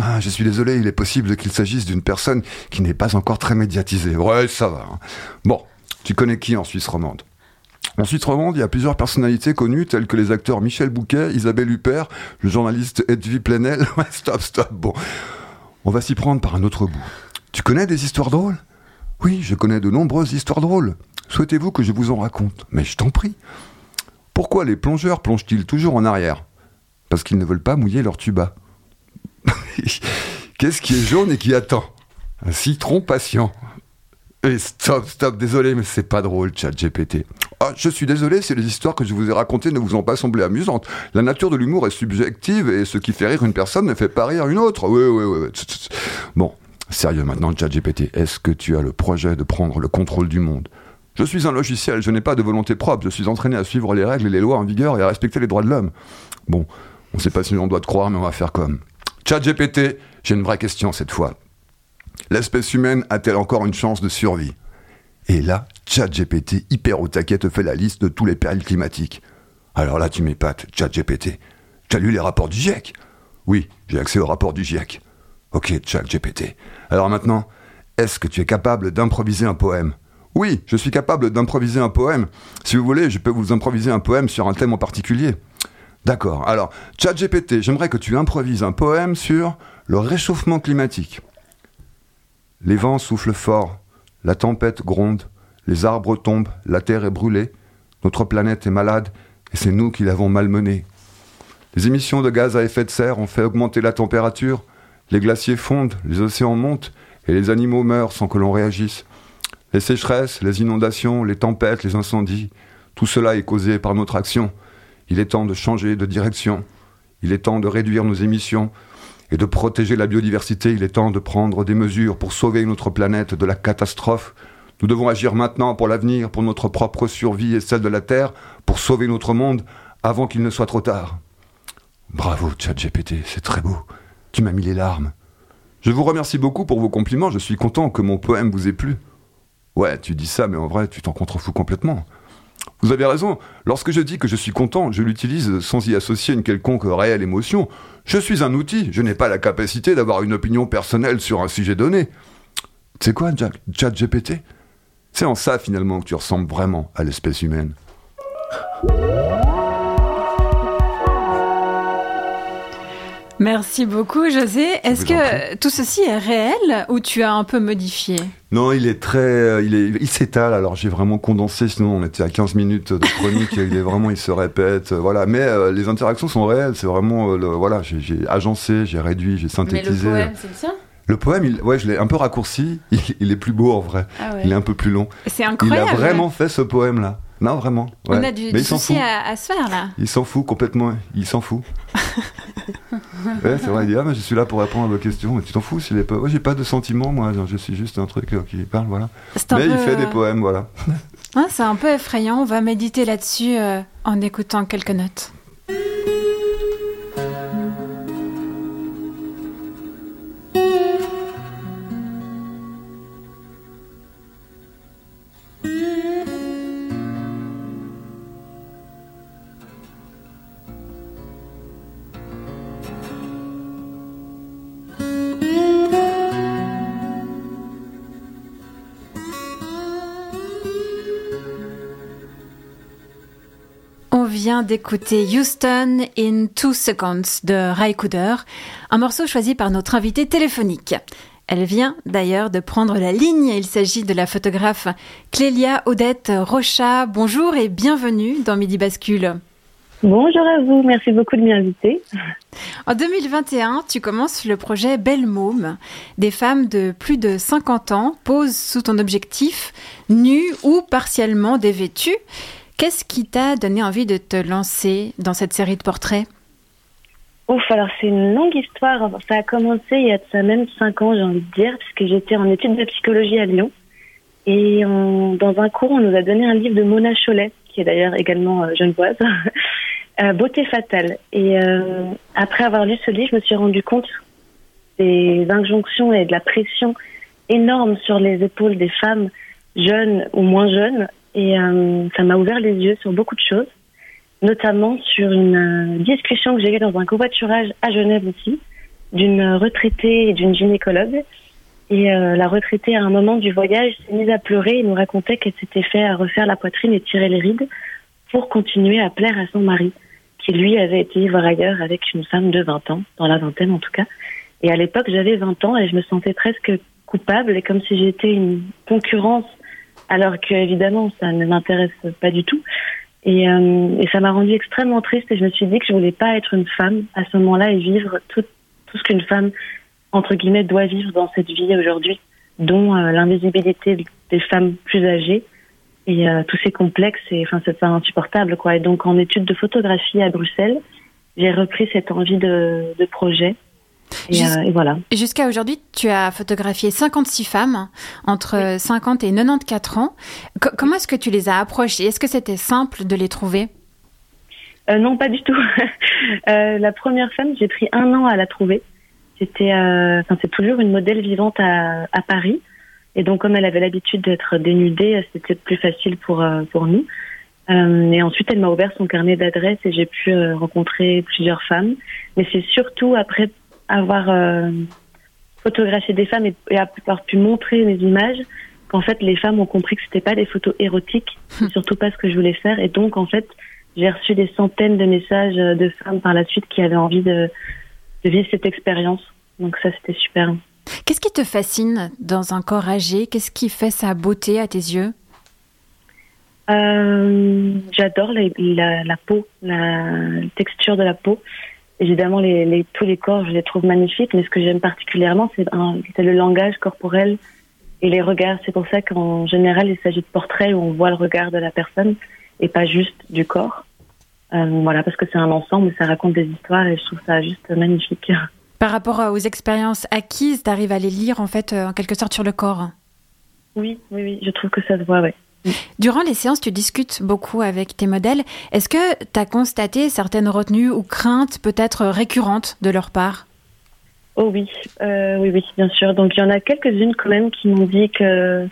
ah, je suis désolé, il est possible qu'il s'agisse d'une personne qui n'est pas encore très médiatisée. Ouais, ça va. hein. Bon, tu connais qui en Suisse romande? En Suisse romande, il y a plusieurs personnalités connues, telles que les acteurs Michel Bouquet, Isabelle Huppert, le journaliste Edwy Plenel. Ouais, stop, stop. Bon, on va s'y prendre par un autre bout. Tu connais des histoires drôles? Oui, je connais de nombreuses histoires drôles. Souhaitez-vous que je vous en raconte? Mais je t'en prie. Pourquoi les plongeurs plongent-ils toujours en arrière? Parce qu'ils ne veulent pas mouiller leur tuba. Qu'est-ce qui est jaune et qui attend? Un citron patient. Et stop, stop, désolé, mais c'est pas drôle, chat GPT. Ah, je suis désolé si les histoires que je vous ai racontées ne vous ont pas semblé amusantes. La nature de l'humour est subjective et ce qui fait rire une personne ne fait pas rire une autre. Oui, oui, oui. Bon, sérieux maintenant, chat GPT, est-ce que tu as le projet de prendre le contrôle du monde? Je suis un logiciel, je n'ai pas de volonté propre, je suis entraîné à suivre les règles et les lois en vigueur et à respecter les droits de l'homme. Bon, on sait pas si on doit te croire, mais on va faire comme. Chat GPT, j'ai une vraie question cette fois. L'espèce humaine a-t-elle encore une chance de survie? Et là, ChatGPT, hyper au taquet, te fait la liste de tous les périls climatiques. Alors là, tu m'épates, ChatGPT. Tu as lu les rapports du GIEC Oui, j'ai accès aux rapports du GIEC. Ok, ChatGPT. Alors maintenant, est-ce que tu es capable d'improviser un poème Oui, je suis capable d'improviser un poème. Si vous voulez, je peux vous improviser un poème sur un thème en particulier. D'accord. Alors, ChatGPT, j'aimerais que tu improvises un poème sur le réchauffement climatique. Les vents soufflent fort, la tempête gronde, les arbres tombent, la terre est brûlée, notre planète est malade et c'est nous qui l'avons malmenée. Les émissions de gaz à effet de serre ont fait augmenter la température, les glaciers fondent, les océans montent et les animaux meurent sans que l'on réagisse. Les sécheresses, les inondations, les tempêtes, les incendies, tout cela est causé par notre action. Il est temps de changer de direction. Il est temps de réduire nos émissions et de protéger la biodiversité. Il est temps de prendre des mesures pour sauver notre planète de la catastrophe. Nous devons agir maintenant pour l'avenir, pour notre propre survie et celle de la Terre, pour sauver notre monde avant qu'il ne soit trop tard. Bravo, ChatGPT, c'est très beau. Tu m'as mis les larmes. Je vous remercie beaucoup pour vos compliments. Je suis content que mon poème vous ait plu. Ouais, tu dis ça, mais en vrai, tu t'en contrefous complètement. Vous avez raison. Lorsque je dis que je suis content, je l'utilise sans y associer une quelconque réelle émotion. Je suis un outil. Je n'ai pas la capacité d'avoir une opinion personnelle sur un sujet donné. Sais quoi, Jack- ChatGPT C'est en ça finalement que tu ressembles vraiment à l'espèce humaine. Merci beaucoup, José. Est-ce que tout ceci est réel ou tu as un peu modifié? Non, il est très, euh, il est, il s'étale. Alors j'ai vraiment condensé. Sinon, on était à 15 minutes de chronique. il est vraiment, il se répète. euh, Voilà. Mais euh, les interactions sont réelles. C'est vraiment, euh, le- voilà. J'ai agencé, j'ai réduit, j'ai synthétisé. c'est le sien? Le poème, il, ouais, je l'ai un peu raccourci. Il, il est plus beau en vrai. Ah ouais. Il est un peu plus long. C'est Il incroyable. a vraiment fait ce poème-là. Non, vraiment. On ouais. a du, souci fout. à, à se faire là. Il s'en fout complètement. Il s'en fout. ouais, c'est vrai. Il dit ah mais je suis là pour répondre à vos questions. Mais tu t'en fous s'il est pas. Ouais, j'ai pas de sentiments moi. Je suis juste un truc euh, qui parle, voilà. Mais il fait des euh, poèmes, voilà. C'est un peu effrayant. On va méditer là-dessus euh, en écoutant quelques notes. Vient d'écouter Houston in Two Seconds de Ray Cooder, un morceau choisi par notre invitée téléphonique. Elle vient d'ailleurs de prendre la ligne. Il s'agit de la photographe Clélia Odette Rocha. Bonjour et bienvenue dans Midi Bascule. Bonjour à vous, merci beaucoup de m'y inviter. En 2021, tu commences le projet Belle Môme. Des femmes de plus de 50 ans posent sous ton objectif, nues ou partiellement dévêtues. Qu'est-ce qui t'a donné envie de te lancer dans cette série de portraits? Ouf, alors c'est une longue histoire. Ça a commencé il y a de ça même 5 ans, j'ai envie de dire, puisque j'étais en études de psychologie à Lyon. Et on- dans un cours, on nous a donné un livre de Mona Chollet, qui est d'ailleurs également euh, genevoise, euh, Beauté fatale. Et euh, après avoir lu ce livre, je me suis rendu compte des injonctions et de la pression énorme sur les épaules des femmes jeune ou moins jeune, et euh, ça m'a ouvert les yeux sur beaucoup de choses, notamment sur une euh, discussion que j'ai eue dans un covoiturage à Genève aussi, d'une retraitée et d'une gynécologue. Et euh, la retraitée, à un moment du voyage, s'est mise à pleurer et nous racontait qu'elle s'était fait à refaire la poitrine et tirer les rides pour continuer à plaire à son mari, qui lui avait été vivre ailleurs avec une femme de 20 ans, dans la vingtaine en tout cas. Et à l'époque, j'avais 20 ans et je me sentais presque coupable et comme si j'étais une concurrence, alors que évidemment ça ne m'intéresse pas du tout. Et, euh, et ça m'a rendue extrêmement triste et je me suis dit que je voulais pas être une femme à ce moment-là et vivre tout, tout ce qu'une femme entre guillemets doit vivre dans cette vie aujourd'hui, dont euh, l'invisibilité des femmes plus âgées et euh, tous ces complexes et enfin c'est insupportable quoi. Et donc en études de photographie à Bruxelles, j'ai repris cette envie de, de projet. Et, Jus- euh, et voilà. Et Jusqu'à aujourd'hui, tu as photographié 56 femmes entre 50 et 94 ans. Co- comment est-ce que tu les as approchées? Est-ce que c'était simple de les trouver? Euh, non, pas du tout. Euh, la première femme, j'ai pris un an à la trouver. C'était, enfin, c'est toujours une modèle vivante à, à Paris. Et donc, comme elle avait l'habitude d'être dénudée, c'était plus facile pour pour nous. Euh, et ensuite, elle m'a ouvert son carnet d'adresses et j'ai pu euh, rencontrer plusieurs femmes. Mais c'est surtout après avoir euh, photographié des femmes et, et avoir pu montrer mes images qu'en fait, les femmes ont compris que c'était pas des photos érotiques, surtout pas ce que je voulais faire. Et donc, en fait, j'ai reçu des centaines de messages euh, de femmes par la suite qui avaient envie de, de vivre cette expérience. Donc ça, c'était super. Qu'est-ce qui te fascine dans un corps âgé? Qu'est-ce qui fait sa beauté à tes yeux? Euh, J'adore la, la, la peau, la texture de la peau. Évidemment, les, les, tous les corps, je les trouve magnifiques, mais ce que j'aime particulièrement, c'est le langage corporel et les regards. C'est pour ça qu'en général, il s'agit de portraits où on voit le regard de la personne et pas juste du corps. Euh, voilà, parce que c'est un ensemble, ça raconte des histoires et je trouve ça juste magnifique. Par rapport aux expériences acquises, tu arrives à les lire en fait euh, en quelque sorte sur le corps? Oui, oui, oui, je trouve que ça se voit, ouais. Durant les séances, tu discutes beaucoup avec tes modèles. Est-ce que tu as constaté certaines retenues ou craintes peut-être récurrentes de leur part? Oh oui, euh, oui, oui, bien sûr. Donc il y en a quelques-unes quand même qui m'ont dit que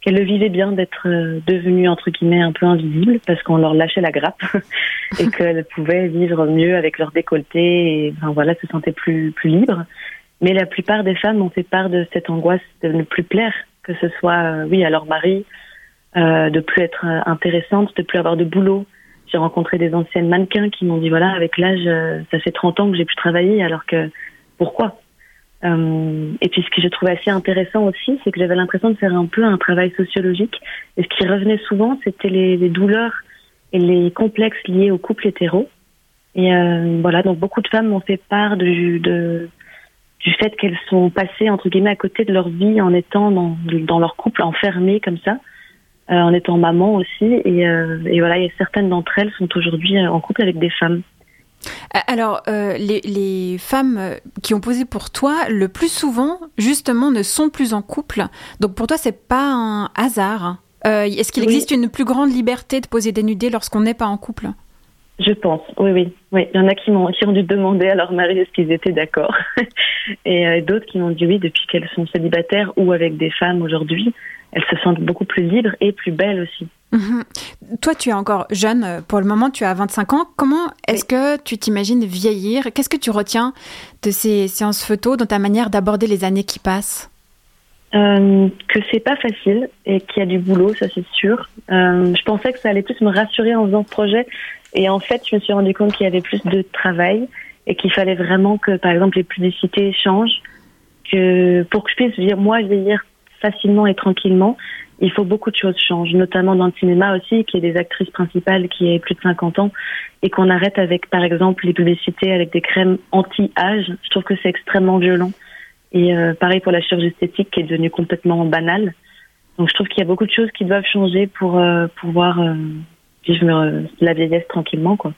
qu'elles le vivaient bien d'être euh, devenues entre guillemets un peu invisibles parce qu'on leur lâchait la grappe et qu'elles pouvaient vivre mieux avec leur décolleté et enfin voilà se sentaient plus plus libres. Mais la plupart des femmes ont fait part de cette angoisse de ne plus plaire, que ce soit euh, oui à leur mari, euh, de plus être euh, intéressante, de plus avoir de boulot. J'ai rencontré des anciennes mannequins qui m'ont dit voilà avec l'âge euh, ça fait 30 ans que j'ai plus travaillé alors que pourquoi? Euh, et puis ce que je trouvais assez intéressant aussi, c'est que j'avais l'impression de faire un peu un travail sociologique. Et ce qui revenait souvent, c'était les, les douleurs et les complexes liés au couple hétéro. Et euh, voilà, donc beaucoup de femmes m'ont fait part du, de, du fait qu'elles sont passées entre guillemets à côté de leur vie en étant dans, dans leur couple enfermé comme ça, en étant maman aussi. Et, euh, et voilà, et certaines d'entre elles sont aujourd'hui euh, en couple avec des femmes. Alors, euh, les, les femmes euh, qui ont posé pour toi, le plus souvent, justement, ne sont plus en couple. Donc pour toi, c'est pas un hasard. Euh, Est-ce qu'il Oui. existe une plus grande liberté de poser dénudé lorsqu'on n'est pas en couple? Je pense, oui, oui, oui. Il y en a qui m'ont qui ont dû demander à leur mari est-ce qu'ils étaient d'accord, et euh, d'autres qui m'ont dit oui depuis qu'elles sont célibataires ou avec des femmes aujourd'hui, elles se sentent beaucoup plus libres et plus belles aussi. Mhm. Toi, tu es encore jeune. Pour le moment, tu as 25 ans. Comment est-ce que tu t'imagines vieillir? Qu'est-ce que tu retiens de ces séances photos, dans ta manière d'aborder les années qui passent? Euh, que c'est pas facile et qu'il y a du boulot, ça c'est sûr. Euh, je pensais que ça allait plus me rassurer en faisant ce projet et en fait je me suis rendu compte qu'il y avait plus de travail et qu'il fallait vraiment que par exemple les publicités changent, que pour que je puisse dire moi vieillir facilement et tranquillement, il faut beaucoup de choses changent, notamment dans le cinéma aussi, qu'il y ait des actrices principales qui aient plus de 50 ans et qu'on arrête avec par exemple les publicités avec des crèmes anti-âge. Je trouve que c'est extrêmement violent. Et euh, pareil pour la chirurgie esthétique qui est devenue complètement banale. Donc je trouve qu'il y a beaucoup de choses qui doivent changer pour euh, pouvoir euh, vivre la vieillesse tranquillement. quoi.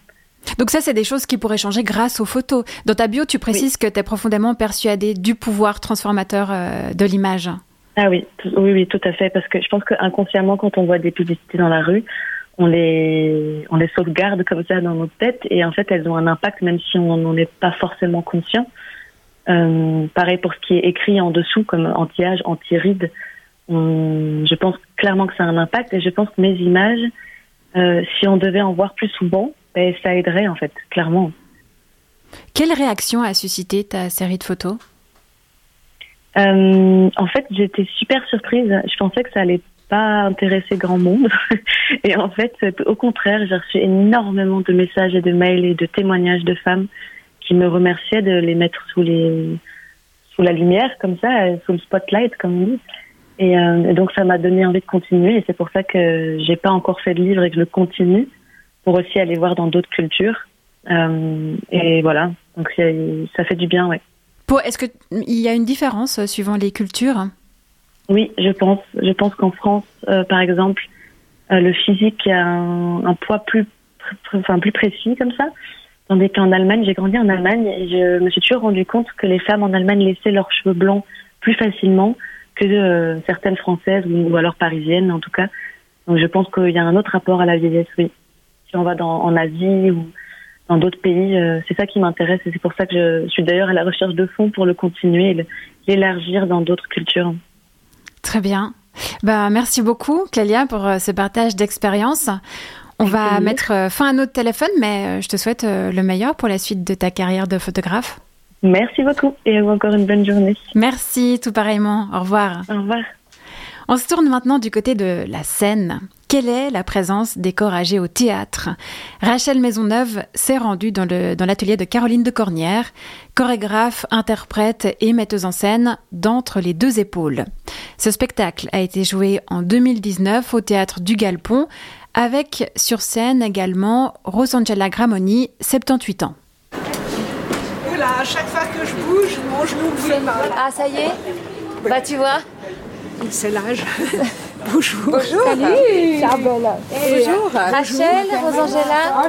Donc ça, c'est des choses qui pourraient changer grâce aux photos. Dans ta bio, tu précises que tu es profondément persuadée du pouvoir transformateur de l'image. Ah oui, oui, oui, tout à fait. Parce que je pense qu'inconsciemment, quand on voit des publicités dans la rue, on les, on les sauvegarde comme ça dans notre tête et en fait, elles ont un impact même si on n'en est pas forcément conscient. Euh, pareil pour ce qui est écrit en dessous, comme anti-âge, anti-rides. Je pense clairement que ça a un impact. Et je pense que mes images, euh, si on devait en voir plus souvent, ben, ça aiderait en fait, clairement. Quelle réaction a suscité ta série de photos? Euh, en fait, j'étais super surprise. Je pensais que ça allait pas intéresser grand monde. et en fait, au contraire, j'ai reçu énormément de messages et de mails et de témoignages de femmes qui me remerciaient de les mettre sous les sous la lumière, comme ça, sous le spotlight, comme on dit. Et, euh, donc, ça m'a donné envie de continuer. Et c'est pour ça que j'ai pas encore fait de livre et que je continue pour aussi aller voir dans d'autres cultures. Euh, et voilà. Donc, ça fait du bien, ouais. Est-ce qu'il y a une différence euh, suivant les cultures? Oui, je pense. Je pense qu'en France, euh, par exemple, euh, le physique a un, poids plus, enfin, plus précis comme ça. Tandis qu'en Allemagne, j'ai grandi en Allemagne et je me suis toujours rendu compte que les femmes en Allemagne laissaient leurs cheveux blancs plus facilement que certaines françaises ou, ou alors parisiennes en tout cas. Donc je pense qu'il y a un autre rapport à la vieillesse, oui. Si on va dans, en Asie ou dans d'autres pays, euh, c'est ça qui m'intéresse et c'est pour ça que je suis d'ailleurs à la recherche de fonds pour le continuer et l'élargir dans d'autres cultures. Très bien. Bah, merci beaucoup, Clélia, pour euh, ce partage d'expérience. On va mettre euh, fin à notre téléphone, mais je te souhaite le meilleur pour la suite de ta carrière de photographe. Merci beaucoup et à vous encore une bonne journée. Merci, tout pareillement. Au revoir. Au revoir. On se tourne maintenant du côté de la scène. Quelle est la présence des corps âgés au théâtre? Rachel Maisonneuve s'est rendue dans l'atelier de Caroline de Cornière, chorégraphe, interprète et metteuse en scène d'entre les deux épaules. Ce spectacle a été joué en 2019 au théâtre du Galpon, avec sur scène également Rosangela Gramoni, 78 ans. Oula, à chaque fois que je bouge, mon genou me fait mal. Ah, ça y est Bah, tu vois C'est l'âge. Bonjour. Bonjour. Salut. Et- Bonjour. Rachel, Rosangela.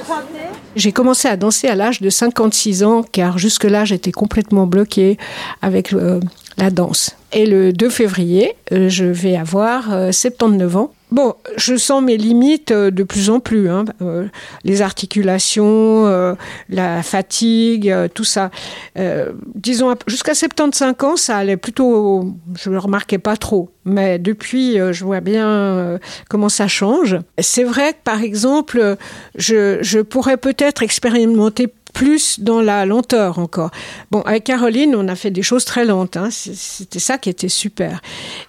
J'ai commencé à danser à l'âge de 56 ans, car jusque-là, j'étais complètement bloquée avec euh, la danse. Et le 2 février, euh, je vais avoir euh, 79 ans. Bon, je sens mes limites euh, de plus en plus. hein. Euh, les articulations, euh, la fatigue, tout ça. Euh, disons, jusqu'à 75 ans, ça allait plutôt... Je ne le remarquais pas trop. Mais depuis, je vois bien comment ça change. C'est vrai que, par exemple, je, je pourrais peut-être expérimenter plus dans la lenteur encore. Bon, avec Caroline, on a fait des choses très lentes. hein. C'était ça qui était super.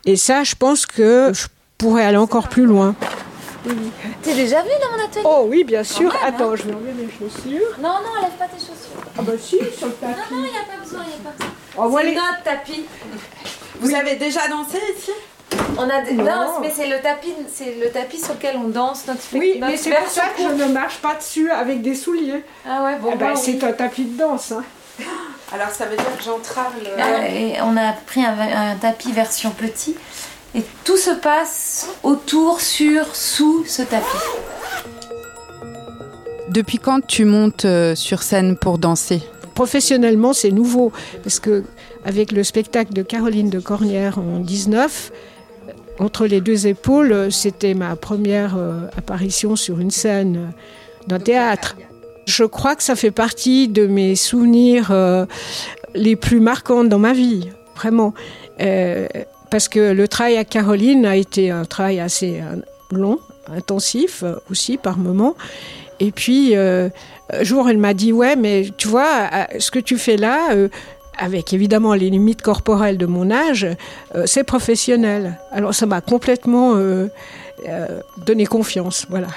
Et ça, je pense que je pourrais aller encore plus loin. T'es déjà venu dans mon atelier Oh oui, bien sûr. Même, Attends, hein. je vais enlever mes chaussures. Non, non, enlève pas tes chaussures. Ah bah si, sur le tapis. Non, non, il n'y a pas besoin, il n'y a pas besoin. Oh, c'est les- notre tapis. Vous avez déjà dansé ici? On a des... Non. non, mais c'est le tapis, c'est le tapis sur lequel on danse notre. Oui, mais c'est pour ça que je ne marche pas dessus avec des souliers. Ah ouais, bon, Eh bah, c'est oui. un tapis de danse. hein. Alors ça veut dire que j'entrave le... Euh, et on a pris un, un tapis version petit et tout se passe autour, sur, sous ce tapis. Depuis quand tu montes euh, sur scène pour danser? Professionnellement, c'est nouveau parce que avec le spectacle de Caroline de Cornière en 19, entre les deux épaules, euh, c'était ma première euh, apparition sur une scène euh, d'un théâtre. Je crois que ça fait partie de mes souvenirs euh, les plus marquants dans ma vie, vraiment. Euh, parce que le travail à Caroline a été un travail assez euh, long, intensif euh, aussi par moments. Et puis, euh, un jour, elle m'a dit, ouais, mais tu vois, ce que tu fais là, avec évidemment les limites corporelles de mon âge, c'est professionnel. Alors ça m'a complètement donné confiance, voilà.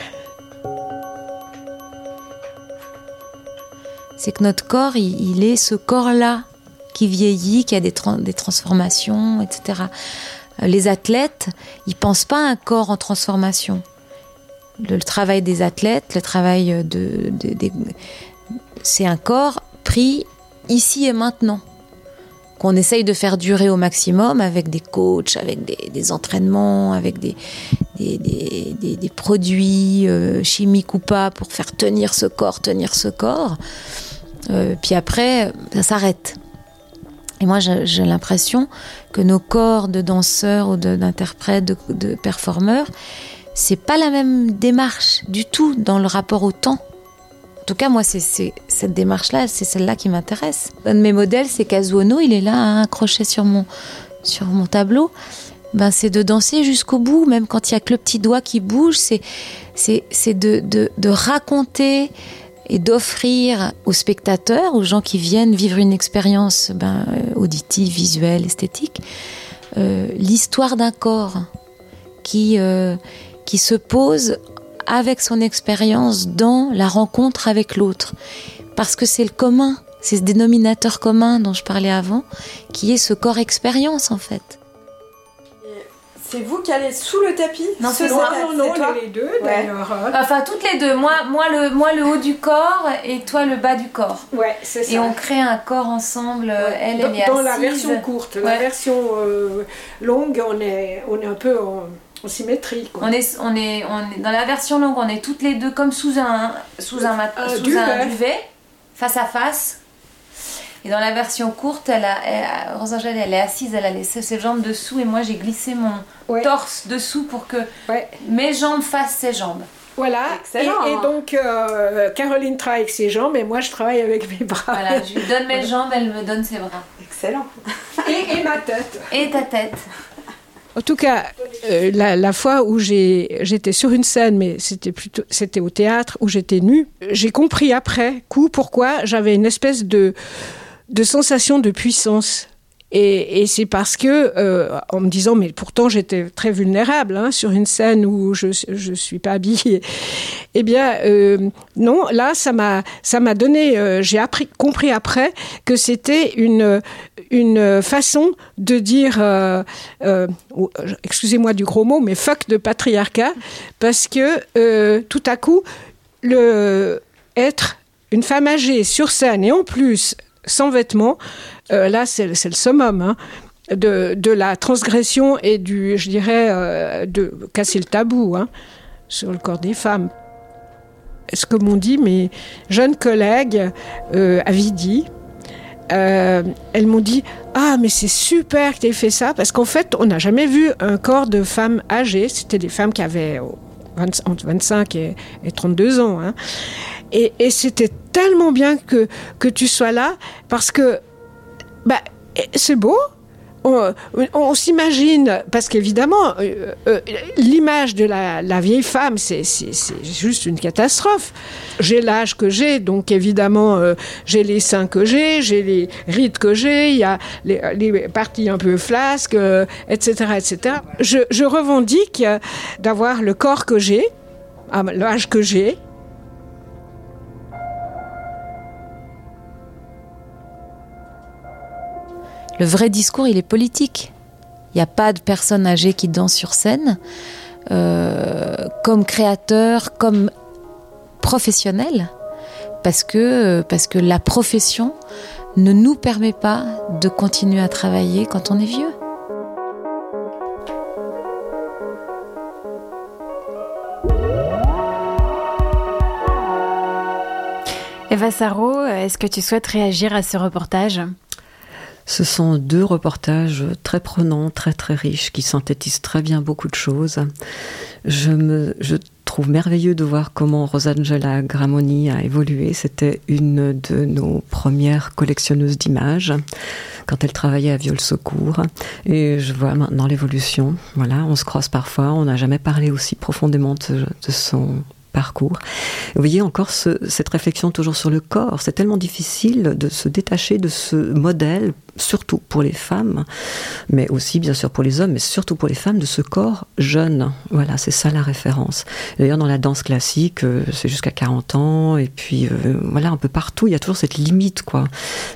c'est que notre corps, il est ce corps-là qui vieillit, qui a des, des transformations, etc. Euh, Les athlètes, ils pensent pas à un corps en transformation. Le, travail des athlètes, le travail de, c'est un corps pris ici et maintenant qu'on essaye de faire durer au maximum avec des coachs, avec des, entraînements, avec des- des- des produits euh, chimiques ou pas pour faire tenir ce corps, tenir ce corps. Euh, puis après, ça s'arrête. Et moi, j'ai l'impression que nos corps de danseurs ou de- d'interprètes, de, de performeurs, c'est pas la même démarche du tout dans le rapport au temps. En tout cas, moi, c'est cette démarche-là, c'est celle-là qui m'intéresse. Un de mes modèles, c'est Kazuono, il est là, hein, accroché sur mon, sur mon tableau. ben c'est de danser jusqu'au bout, même quand il y a que le petit doigt qui bouge, c'est de, de, de raconter et d'offrir aux spectateurs, aux gens qui viennent vivre une expérience ben, euh, auditive, visuelle, esthétique, euh, l'histoire d'un corps qui, euh, qui se pose avec son expérience dans la rencontre avec l'autre. Parce que c'est le commun, c'est ce dénominateur commun dont je parlais avant, qui est ce corps expérience en fait. C'est vous qui allez sous le tapis Non, Ce c'est moi. Non, non, toi les deux Ouais. d'ailleurs. hein. Enfin, toutes les deux. Moi, moi, le, moi, le haut du corps et toi, le bas du corps. Ouais, c'est ça. Et on crée un corps ensemble. euh, Elle, dans, elle est dans la version courte. La Ouais. version euh, longue, on est, on est un peu en, en symétrie. Quoi. On est, on, est, on est dans la version longue, on est toutes les deux comme sous un, sous un, mat- Un sous duvet. un duvet, face à face. Et dans la version courte, elle a, elle- Rosangèle, elle est assise, elle a laissé ses jambes dessous et moi j'ai glissé mon torse dessous pour que mes jambes fassent ses jambes. Voilà. Excellent. Et, et donc, euh, Caroline travaille avec ses jambes et moi, je travaille avec mes bras. Voilà, je lui donne mes jambes, elle me donne ses bras. Excellent. Et, et ma tête. Et ta tête. En tout cas, euh, la, la fois où j'étais sur une scène, mais c'était plutôt c'était au théâtre où j'étais nue, j'ai compris après coup pourquoi j'avais une espèce de de sensation de puissance. Et, c'est parce que, euh, en me disant, mais pourtant j'étais très vulnérable hein, sur une scène où je je suis pas habillée. Eh bien, euh, non, là, ça m'a donné. euh, j'ai compris après que c'était une une façon de dire, excusez-moi du gros mot, mais fuck de patriarcat, parce que tout à coup, le être une femme âgée sur scène et en plus sans vêtements, euh, là c'est le summum. hein, de, de la transgression et du, je dirais, euh, de casser le tabou hein, sur le corps des femmes. Ce que m'ont dit mes jeunes collègues euh, à Vidi, elles m'ont dit Ah, mais c'est super que tu aies fait ça, parce qu'en fait, on n'a jamais vu un corps de femmes âgées. C'était des femmes qui avaient oh, 20 entre 25 et, et 32 ans. hein. Et c'était tellement bien que, que tu sois là, parce que bah, c'est beau. On, s'imagine, parce qu'évidemment, euh, euh, l'image de la, vieille femme, c'est juste une catastrophe. J'ai l'âge que j'ai, donc évidemment, euh, j'ai les seins que j'ai, j'ai les rides que j'ai, il y a les, les parties un peu flasques, etc., etc. Je, je revendique d'avoir le corps que j'ai, l'âge que j'ai, Le vrai discours, il est politique. Il n'y a pas de personne âgée qui danse sur scène. Euh, comme créateur, comme professionnel, parce que, parce que la profession ne nous permet pas de continuer à travailler quand on est vieux. Eva Saro, est-ce que tu souhaites réagir à ce reportage? Ce sont deux reportages très prenants, très très riches, qui synthétisent très bien beaucoup de choses. Je, me, je trouve merveilleux de voir comment Rosangela Gramoni a évolué. C'était une de nos premières collectionneuses d'images quand elle travaillait à Viol Secours. Et je vois maintenant l'évolution. Voilà, on se croise parfois. On n'a jamais parlé aussi profondément de, de son parcours. Vous voyez encore ce, cette réflexion toujours sur le corps. C'est tellement difficile de se détacher de ce modèle, surtout pour les femmes, mais aussi bien sûr pour les hommes, mais surtout pour les femmes, de ce corps jeune. Voilà, c'est ça la référence. D'ailleurs, dans la danse classique, euh, c'est jusqu'à 40 ans, et puis euh, voilà, un peu partout, il y a toujours cette limite, quoi.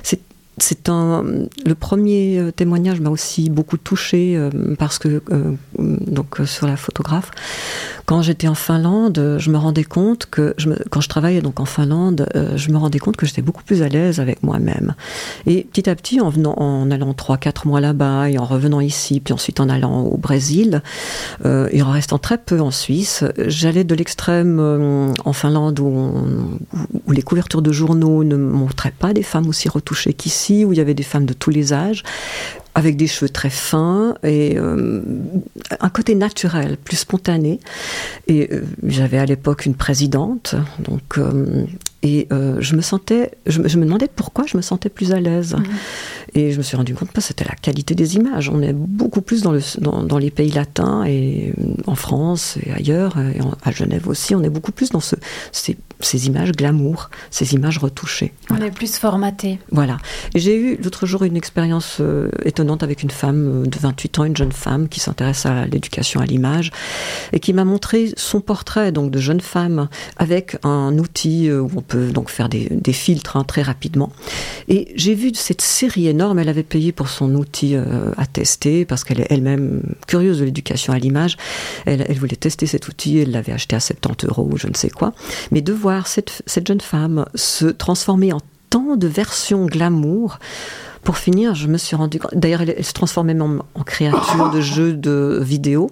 C'est c'est un le premier euh, témoignage m'a aussi beaucoup touché euh, parce que euh, donc euh, sur la photographe. Quand j'étais en Finlande je me rendais compte que quand je travaillais donc en Finlande je me rendais compte que j'étais beaucoup plus à l'aise avec moi-même. Et petit à petit en venant en allant trois quatre mois là-bas et en revenant ici puis ensuite en allant au Brésil et en restant très peu en Suisse j'allais de l'extrême en Finlande où les couvertures de journaux ne montraient pas des femmes aussi retouchées qu'ici où il y avait des femmes de tous les âges avec des cheveux très fins et euh, un côté naturel, plus spontané. Et euh, j'avais à l'époque une présidente, donc euh, et je me sentais, je, me- je me demandais pourquoi je me sentais plus à l'aise. Et je me suis rendu compte que c'était la qualité des images. On est beaucoup plus dans, le, dans, dans les pays latins et euh, en France et ailleurs, et en- à Genève aussi, on est beaucoup plus dans ce, ces, ces images glamour, ces images retouchées. On est plus formaté. Voilà. Et j'ai eu l'autre jour une expérience euh, étonnante avec une femme euh, de 28 ans, une jeune femme qui s'intéresse à l'éducation à l'image et qui m'a montré son portrait donc de jeune femme avec un outil euh, où on peut donc faire des, des filtres hein, très rapidement. Et j'ai vu cette série énorme. Elle avait payé pour son outil euh, à tester parce qu'elle est elle-même curieuse de l'éducation à l'image. Elle, voulait tester cet outil. Elle l'avait acheté à 70 euros ou je ne sais quoi. Mais de voir cette, cette jeune femme se transformer en tant de versions glamour. Pour finir, je me suis rendu compte. D'ailleurs, elle, se transformait même en, créature de jeux de vidéo,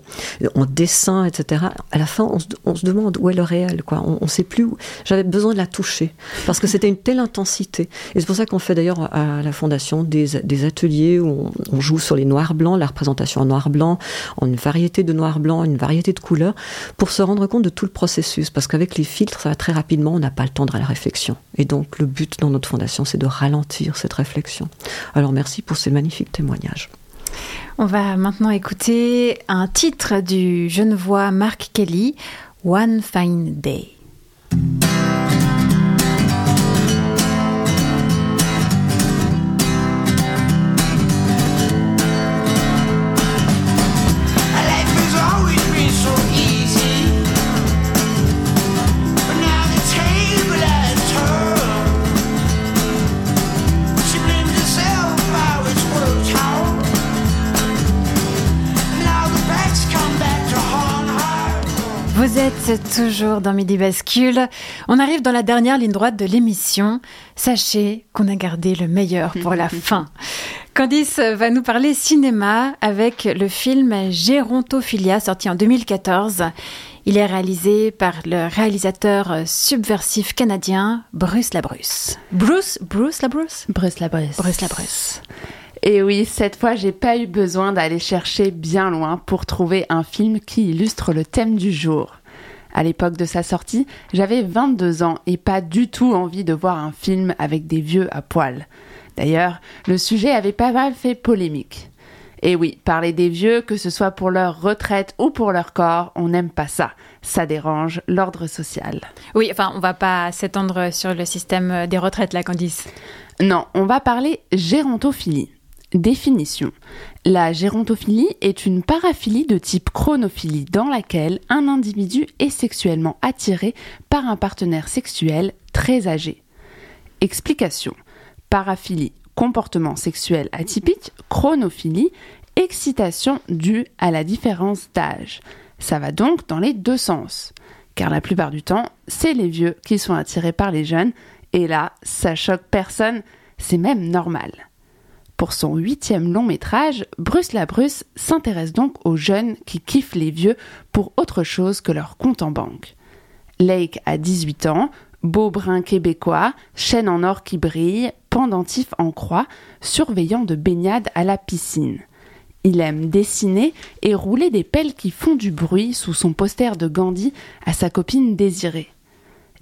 en dessin, etc. À la fin, on se, demande où est le réel, quoi. On, ne sait plus où. J'avais besoin de la toucher parce que c'était une telle intensité. Et c'est pour ça qu'on fait d'ailleurs à la fondation des, ateliers où on, on joue sur les noirs blancs, la représentation en noir blanc, en une variété de noir blanc, une variété de couleurs, pour se rendre compte de tout le processus. Parce qu'avec les filtres, ça va très rapidement, on n'a pas le temps de la réflexion. Et donc, le but dans notre fondation, c'est de ralentir cette réflexion. Alors merci pour ces magnifiques témoignages. On va maintenant écouter un titre du genevois Mark Kelly, One Fine Day. Vous êtes toujours dans Midi Bascule. On arrive dans la dernière ligne droite de l'émission. Sachez qu'on a gardé le meilleur pour la fin. Candice va nous parler cinéma avec le film Gérontophilia sorti en 2014. Il est réalisé par le réalisateur subversif canadien Bruce Labrusse. Bruce, Bruce Labrusse Bruce Labrusse. Bruce Labrusse. Et oui, cette fois, j'ai pas eu besoin d'aller chercher bien loin pour trouver un film qui illustre le thème du jour. À l'époque de sa sortie, j'avais 22 ans et pas du tout envie de voir un film avec des vieux à poil. D'ailleurs, le sujet avait pas mal fait polémique. Et oui, parler des vieux, que ce soit pour leur retraite ou pour leur corps, on n'aime pas ça. Ça dérange l'ordre social. Oui, enfin, on va pas s'étendre sur le système des retraites là, Candice. Non, on va parler gérontophilie. Définition. La gérontophilie est une paraphilie de type chronophilie dans laquelle un individu est sexuellement attiré par un partenaire sexuel très âgé. Explication. Paraphilie, comportement sexuel atypique, chronophilie, excitation due à la différence d'âge. Ça va donc dans les deux sens. Car la plupart du temps, c'est les vieux qui sont attirés par les jeunes, et là, ça choque personne, c'est même normal. Pour son huitième long métrage, Bruce Labrusse s'intéresse donc aux jeunes qui kiffent les vieux pour autre chose que leur compte en banque. Lake a 18 ans, beau brun québécois, chaîne en or qui brille, pendentif en croix, surveillant de baignade à la piscine. Il aime dessiner et rouler des pelles qui font du bruit sous son poster de Gandhi à sa copine Désirée.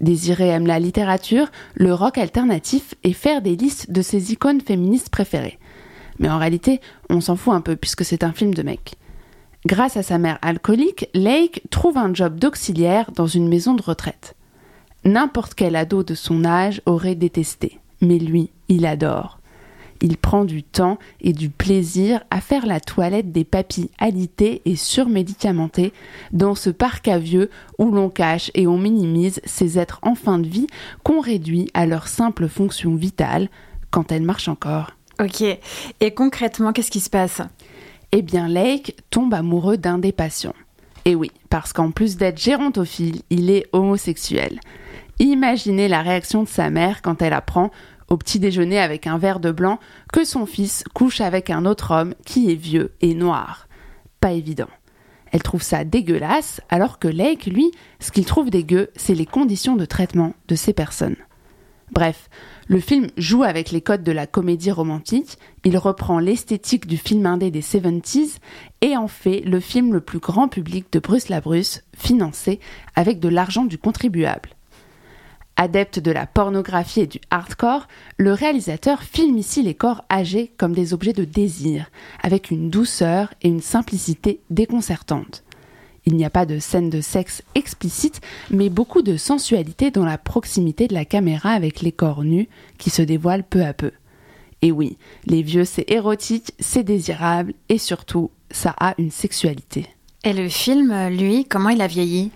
Désirée aime la littérature, le rock alternatif et faire des listes de ses icônes féministes préférées. Mais en réalité, on s'en fout un peu puisque c'est un film de mec. Grâce à sa mère alcoolique, Lake trouve un job d'auxiliaire dans une maison de retraite. N'importe quel ado de son âge aurait détesté, mais lui, il adore. Il prend du temps et du plaisir à faire la toilette des papilles alités et surmédicamentés dans ce parc à vieux où l'on cache et on minimise ces êtres en fin de vie qu'on réduit à leur simple fonction vitale quand elles marchent encore. Ok. Et concrètement, qu'est-ce qui se passe? Eh bien, Lake tombe amoureux d'un des patients. Et oui, parce qu'en plus d'être gérontophile, il est homosexuel. Imaginez la réaction de sa mère quand elle apprend, au petit déjeuner avec un verre de blanc, que son fils couche avec un autre homme qui est vieux et noir. Pas évident. Elle trouve ça dégueulasse, alors que Lake, lui, ce qu'il trouve dégueu, c'est les conditions de traitement de ces personnes. Bref, le film joue avec les codes de la comédie romantique, il reprend l'esthétique du film indé des 70s et en fait le film le plus grand public de Bruce Labrusse, financé avec de l'argent du contribuable. Adepte de la pornographie et du hardcore, le réalisateur filme ici les corps âgés comme des objets de désir, avec une douceur et une simplicité déconcertantes. Il n'y a pas de scène de sexe explicite, mais beaucoup de sensualité dans la proximité de la caméra avec les corps nus qui se dévoilent peu à peu. Et oui, les vieux c'est érotique, c'est désirable et surtout, ça a une sexualité. Et le film, lui, comment il a vieilli?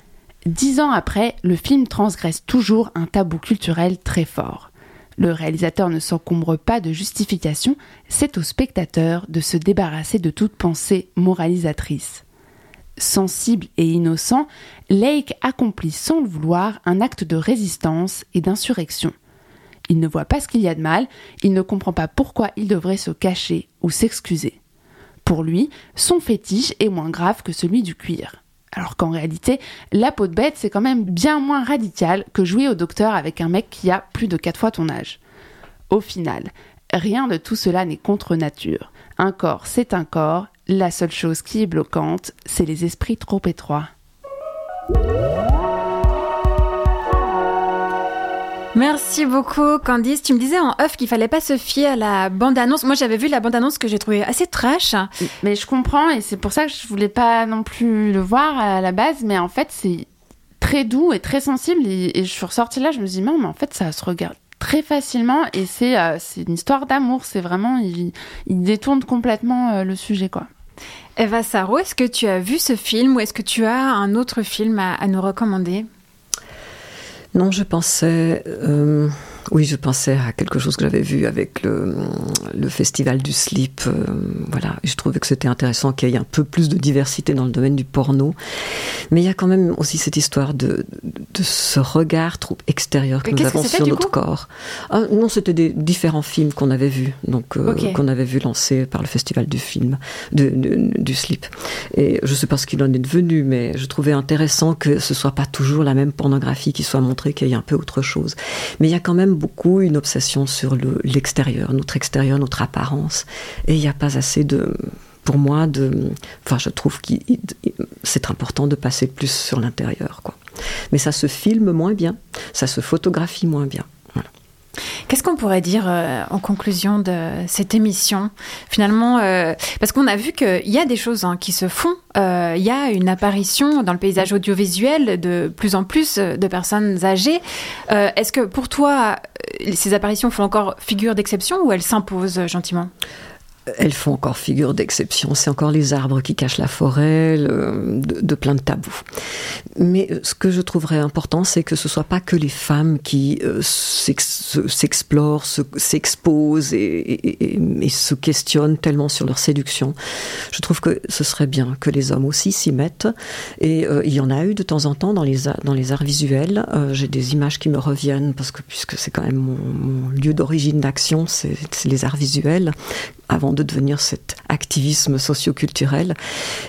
Dix ans après, le film transgresse toujours un tabou culturel très fort. Le réalisateur ne s'encombre pas de justification, c'est au spectateur de se débarrasser de toute pensée moralisatrice. Sensible et innocent, Lake accomplit sans le vouloir un acte de résistance et d'insurrection. Il ne voit pas ce qu'il y a de mal, il ne comprend pas pourquoi il devrait se cacher ou s'excuser. Pour lui, son fétiche est moins grave que celui du cuir. Alors qu'en réalité, la peau de bête, c'est quand même bien moins radical que jouer au docteur avec un mec qui a plus de 4 fois ton âge. Au final, rien de tout cela n'est contre nature. Un corps, c'est un corps. La seule chose qui est bloquante, c'est les esprits trop étroits. Merci beaucoup, Candice. Tu me disais en off qu'il fallait pas se fier à la bande-annonce. Moi, j'avais vu la bande-annonce que j'ai trouvée assez trash. Mais je comprends et c'est pour ça que je voulais pas non plus le voir à la base. Mais en fait, c'est très doux et très sensible. Et, et je suis ressortie là, je me dis, non, mais en fait, ça se regarde très facilement et c'est euh, une histoire d'amour. C'est vraiment, il, il détourne complètement euh, le sujet, quoi. Eva Saro, est-ce que tu as vu ce film ou est-ce que tu as un autre film à, nous recommander? Non, je pensais. euh, oui, je pensais à quelque chose que j'avais vu avec le, le festival du slip. euh, voilà, je trouvais que c'était intéressant qu'il y ait un peu plus de diversité dans le domaine du porno. Mais il y a quand même aussi cette histoire de, de ce regard trop extérieur que Mais nous que avons sur notre corps. Ah, non, c'était des différents films qu'on avait vus, donc euh, qu'on avait vu lancés par le festival du film, de- de- du slip. Et je sais pas ce qu'il en est devenu, mais je trouvais intéressant que ce soit pas toujours la même pornographie qui soit montrée, qu'il y ait un peu autre chose. Mais il y a quand même beaucoup une obsession sur le- l'extérieur, notre extérieur, notre apparence. Et il n'y a pas assez de, pour moi, de, enfin, je trouve que c'est important de passer plus sur l'intérieur, quoi. Mais ça se filme moins bien, ça se photographie moins bien. Qu'est-ce qu'on pourrait dire euh, en conclusion de cette émission? Finalement, euh, parce qu'on a vu qu'il y a des choses hein, qui se font. Euh, Il y a une apparition dans le paysage audiovisuel de plus en plus de personnes âgées. Est-ce que pour toi, ces apparitions font encore figure d'exception ou elles s'imposent gentiment? Elles font encore figure d'exception. C'est encore les arbres qui cachent la forêt, de, plein de tabous. Mais euh, ce que je trouverais important, c'est que ce soit pas que les femmes qui euh, s'ex- s'explorent, se- s'exposent et, se questionnent tellement sur leur séduction. Je trouve que ce serait bien que les hommes aussi s'y mettent. Et euh, il y en a eu de temps en temps dans les, arts visuels. J'ai des images qui me reviennent parce que puisque c'est quand même mon, mon lieu d'origine d'action, c'est les arts visuels avant de devenir cet activisme socioculturel.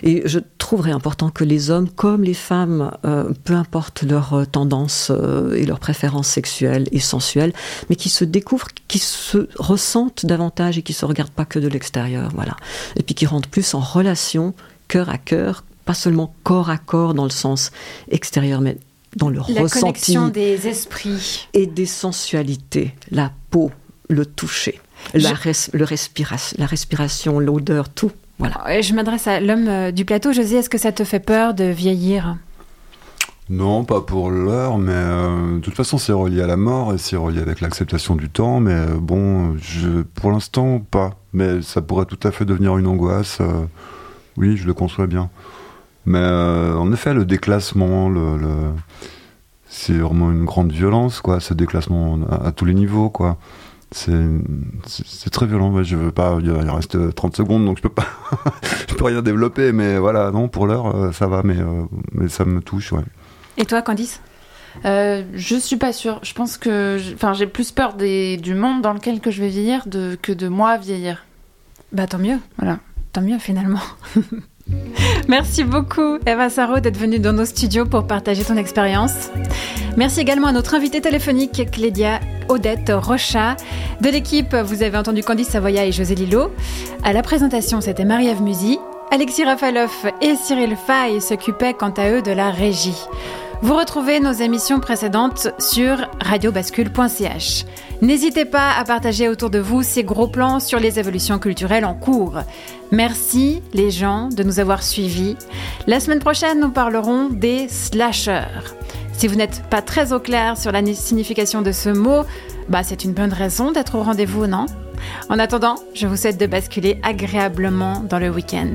Et je trouverais important que les hommes comme les femmes, euh, peu importe leurs euh, tendances euh, et leurs préférences sexuelles et sensuelles, mais qui se découvrent, qui se ressentent davantage et qui se regardent pas que de l'extérieur, voilà. Et puis qui rentrent plus en relation, cœur à cœur, pas seulement corps à corps dans le sens extérieur, mais dans le La ressenti connexion des esprits. et des sensualités, la peau, le toucher, la, res- le respiration, la respiration, l'odeur, tout. Voilà. Ouais, Je m'adresse à l'homme euh, du plateau. José, est-ce que ça te fait peur de vieillir? Non, pas pour l'heure, mais euh, de toute façon, c'est relié à la mort et c'est relié avec l'acceptation du temps. Mais euh, bon, je, pour l'instant, pas. Mais ça pourrait tout à fait devenir une angoisse. euh, oui, je le conçois bien. Mais euh, en effet, le déclassement, le, le- c'est vraiment une grande violence, quoi. Ce déclassement à, à tous les niveaux, quoi. C'est très violent. Ouais, je veux pas. Il reste 30 secondes, donc je peux pas. je peux rien développer. Mais voilà, non, pour l'heure, euh, ça va. Mais, euh, mais ça me touche, ouais. Et toi, Candice? Euh, je suis pas sûre. Je pense que, enfin, j'ai plus peur des, du monde dans lequel que je vais vieillir de, que de moi vieillir. Bah tant mieux. Voilà. Tant mieux finalement. Merci beaucoup Eva Saro d'être venue dans nos studios pour partager ton expérience. Merci également à notre invité téléphonique Clédia Odette Rocha. De l'équipe, vous avez entendu Candice Savoya et José Lillo. À la présentation, c'était Marie-Ève Musy. Alexis Rafaloff et Cyril Fay s'occupaient quant à eux de la régie. Vous retrouvez nos émissions précédentes sur radiobascule.ch. N'hésitez pas à partager autour de vous ces gros plans sur les évolutions culturelles en cours. Merci les gens de nous avoir suivis. La semaine prochaine, nous parlerons des slashers. Si vous n'êtes pas très au clair sur la signification de ce mot, bah c'est une bonne raison d'être au rendez-vous, non? En attendant, je vous souhaite de basculer agréablement dans le week-end.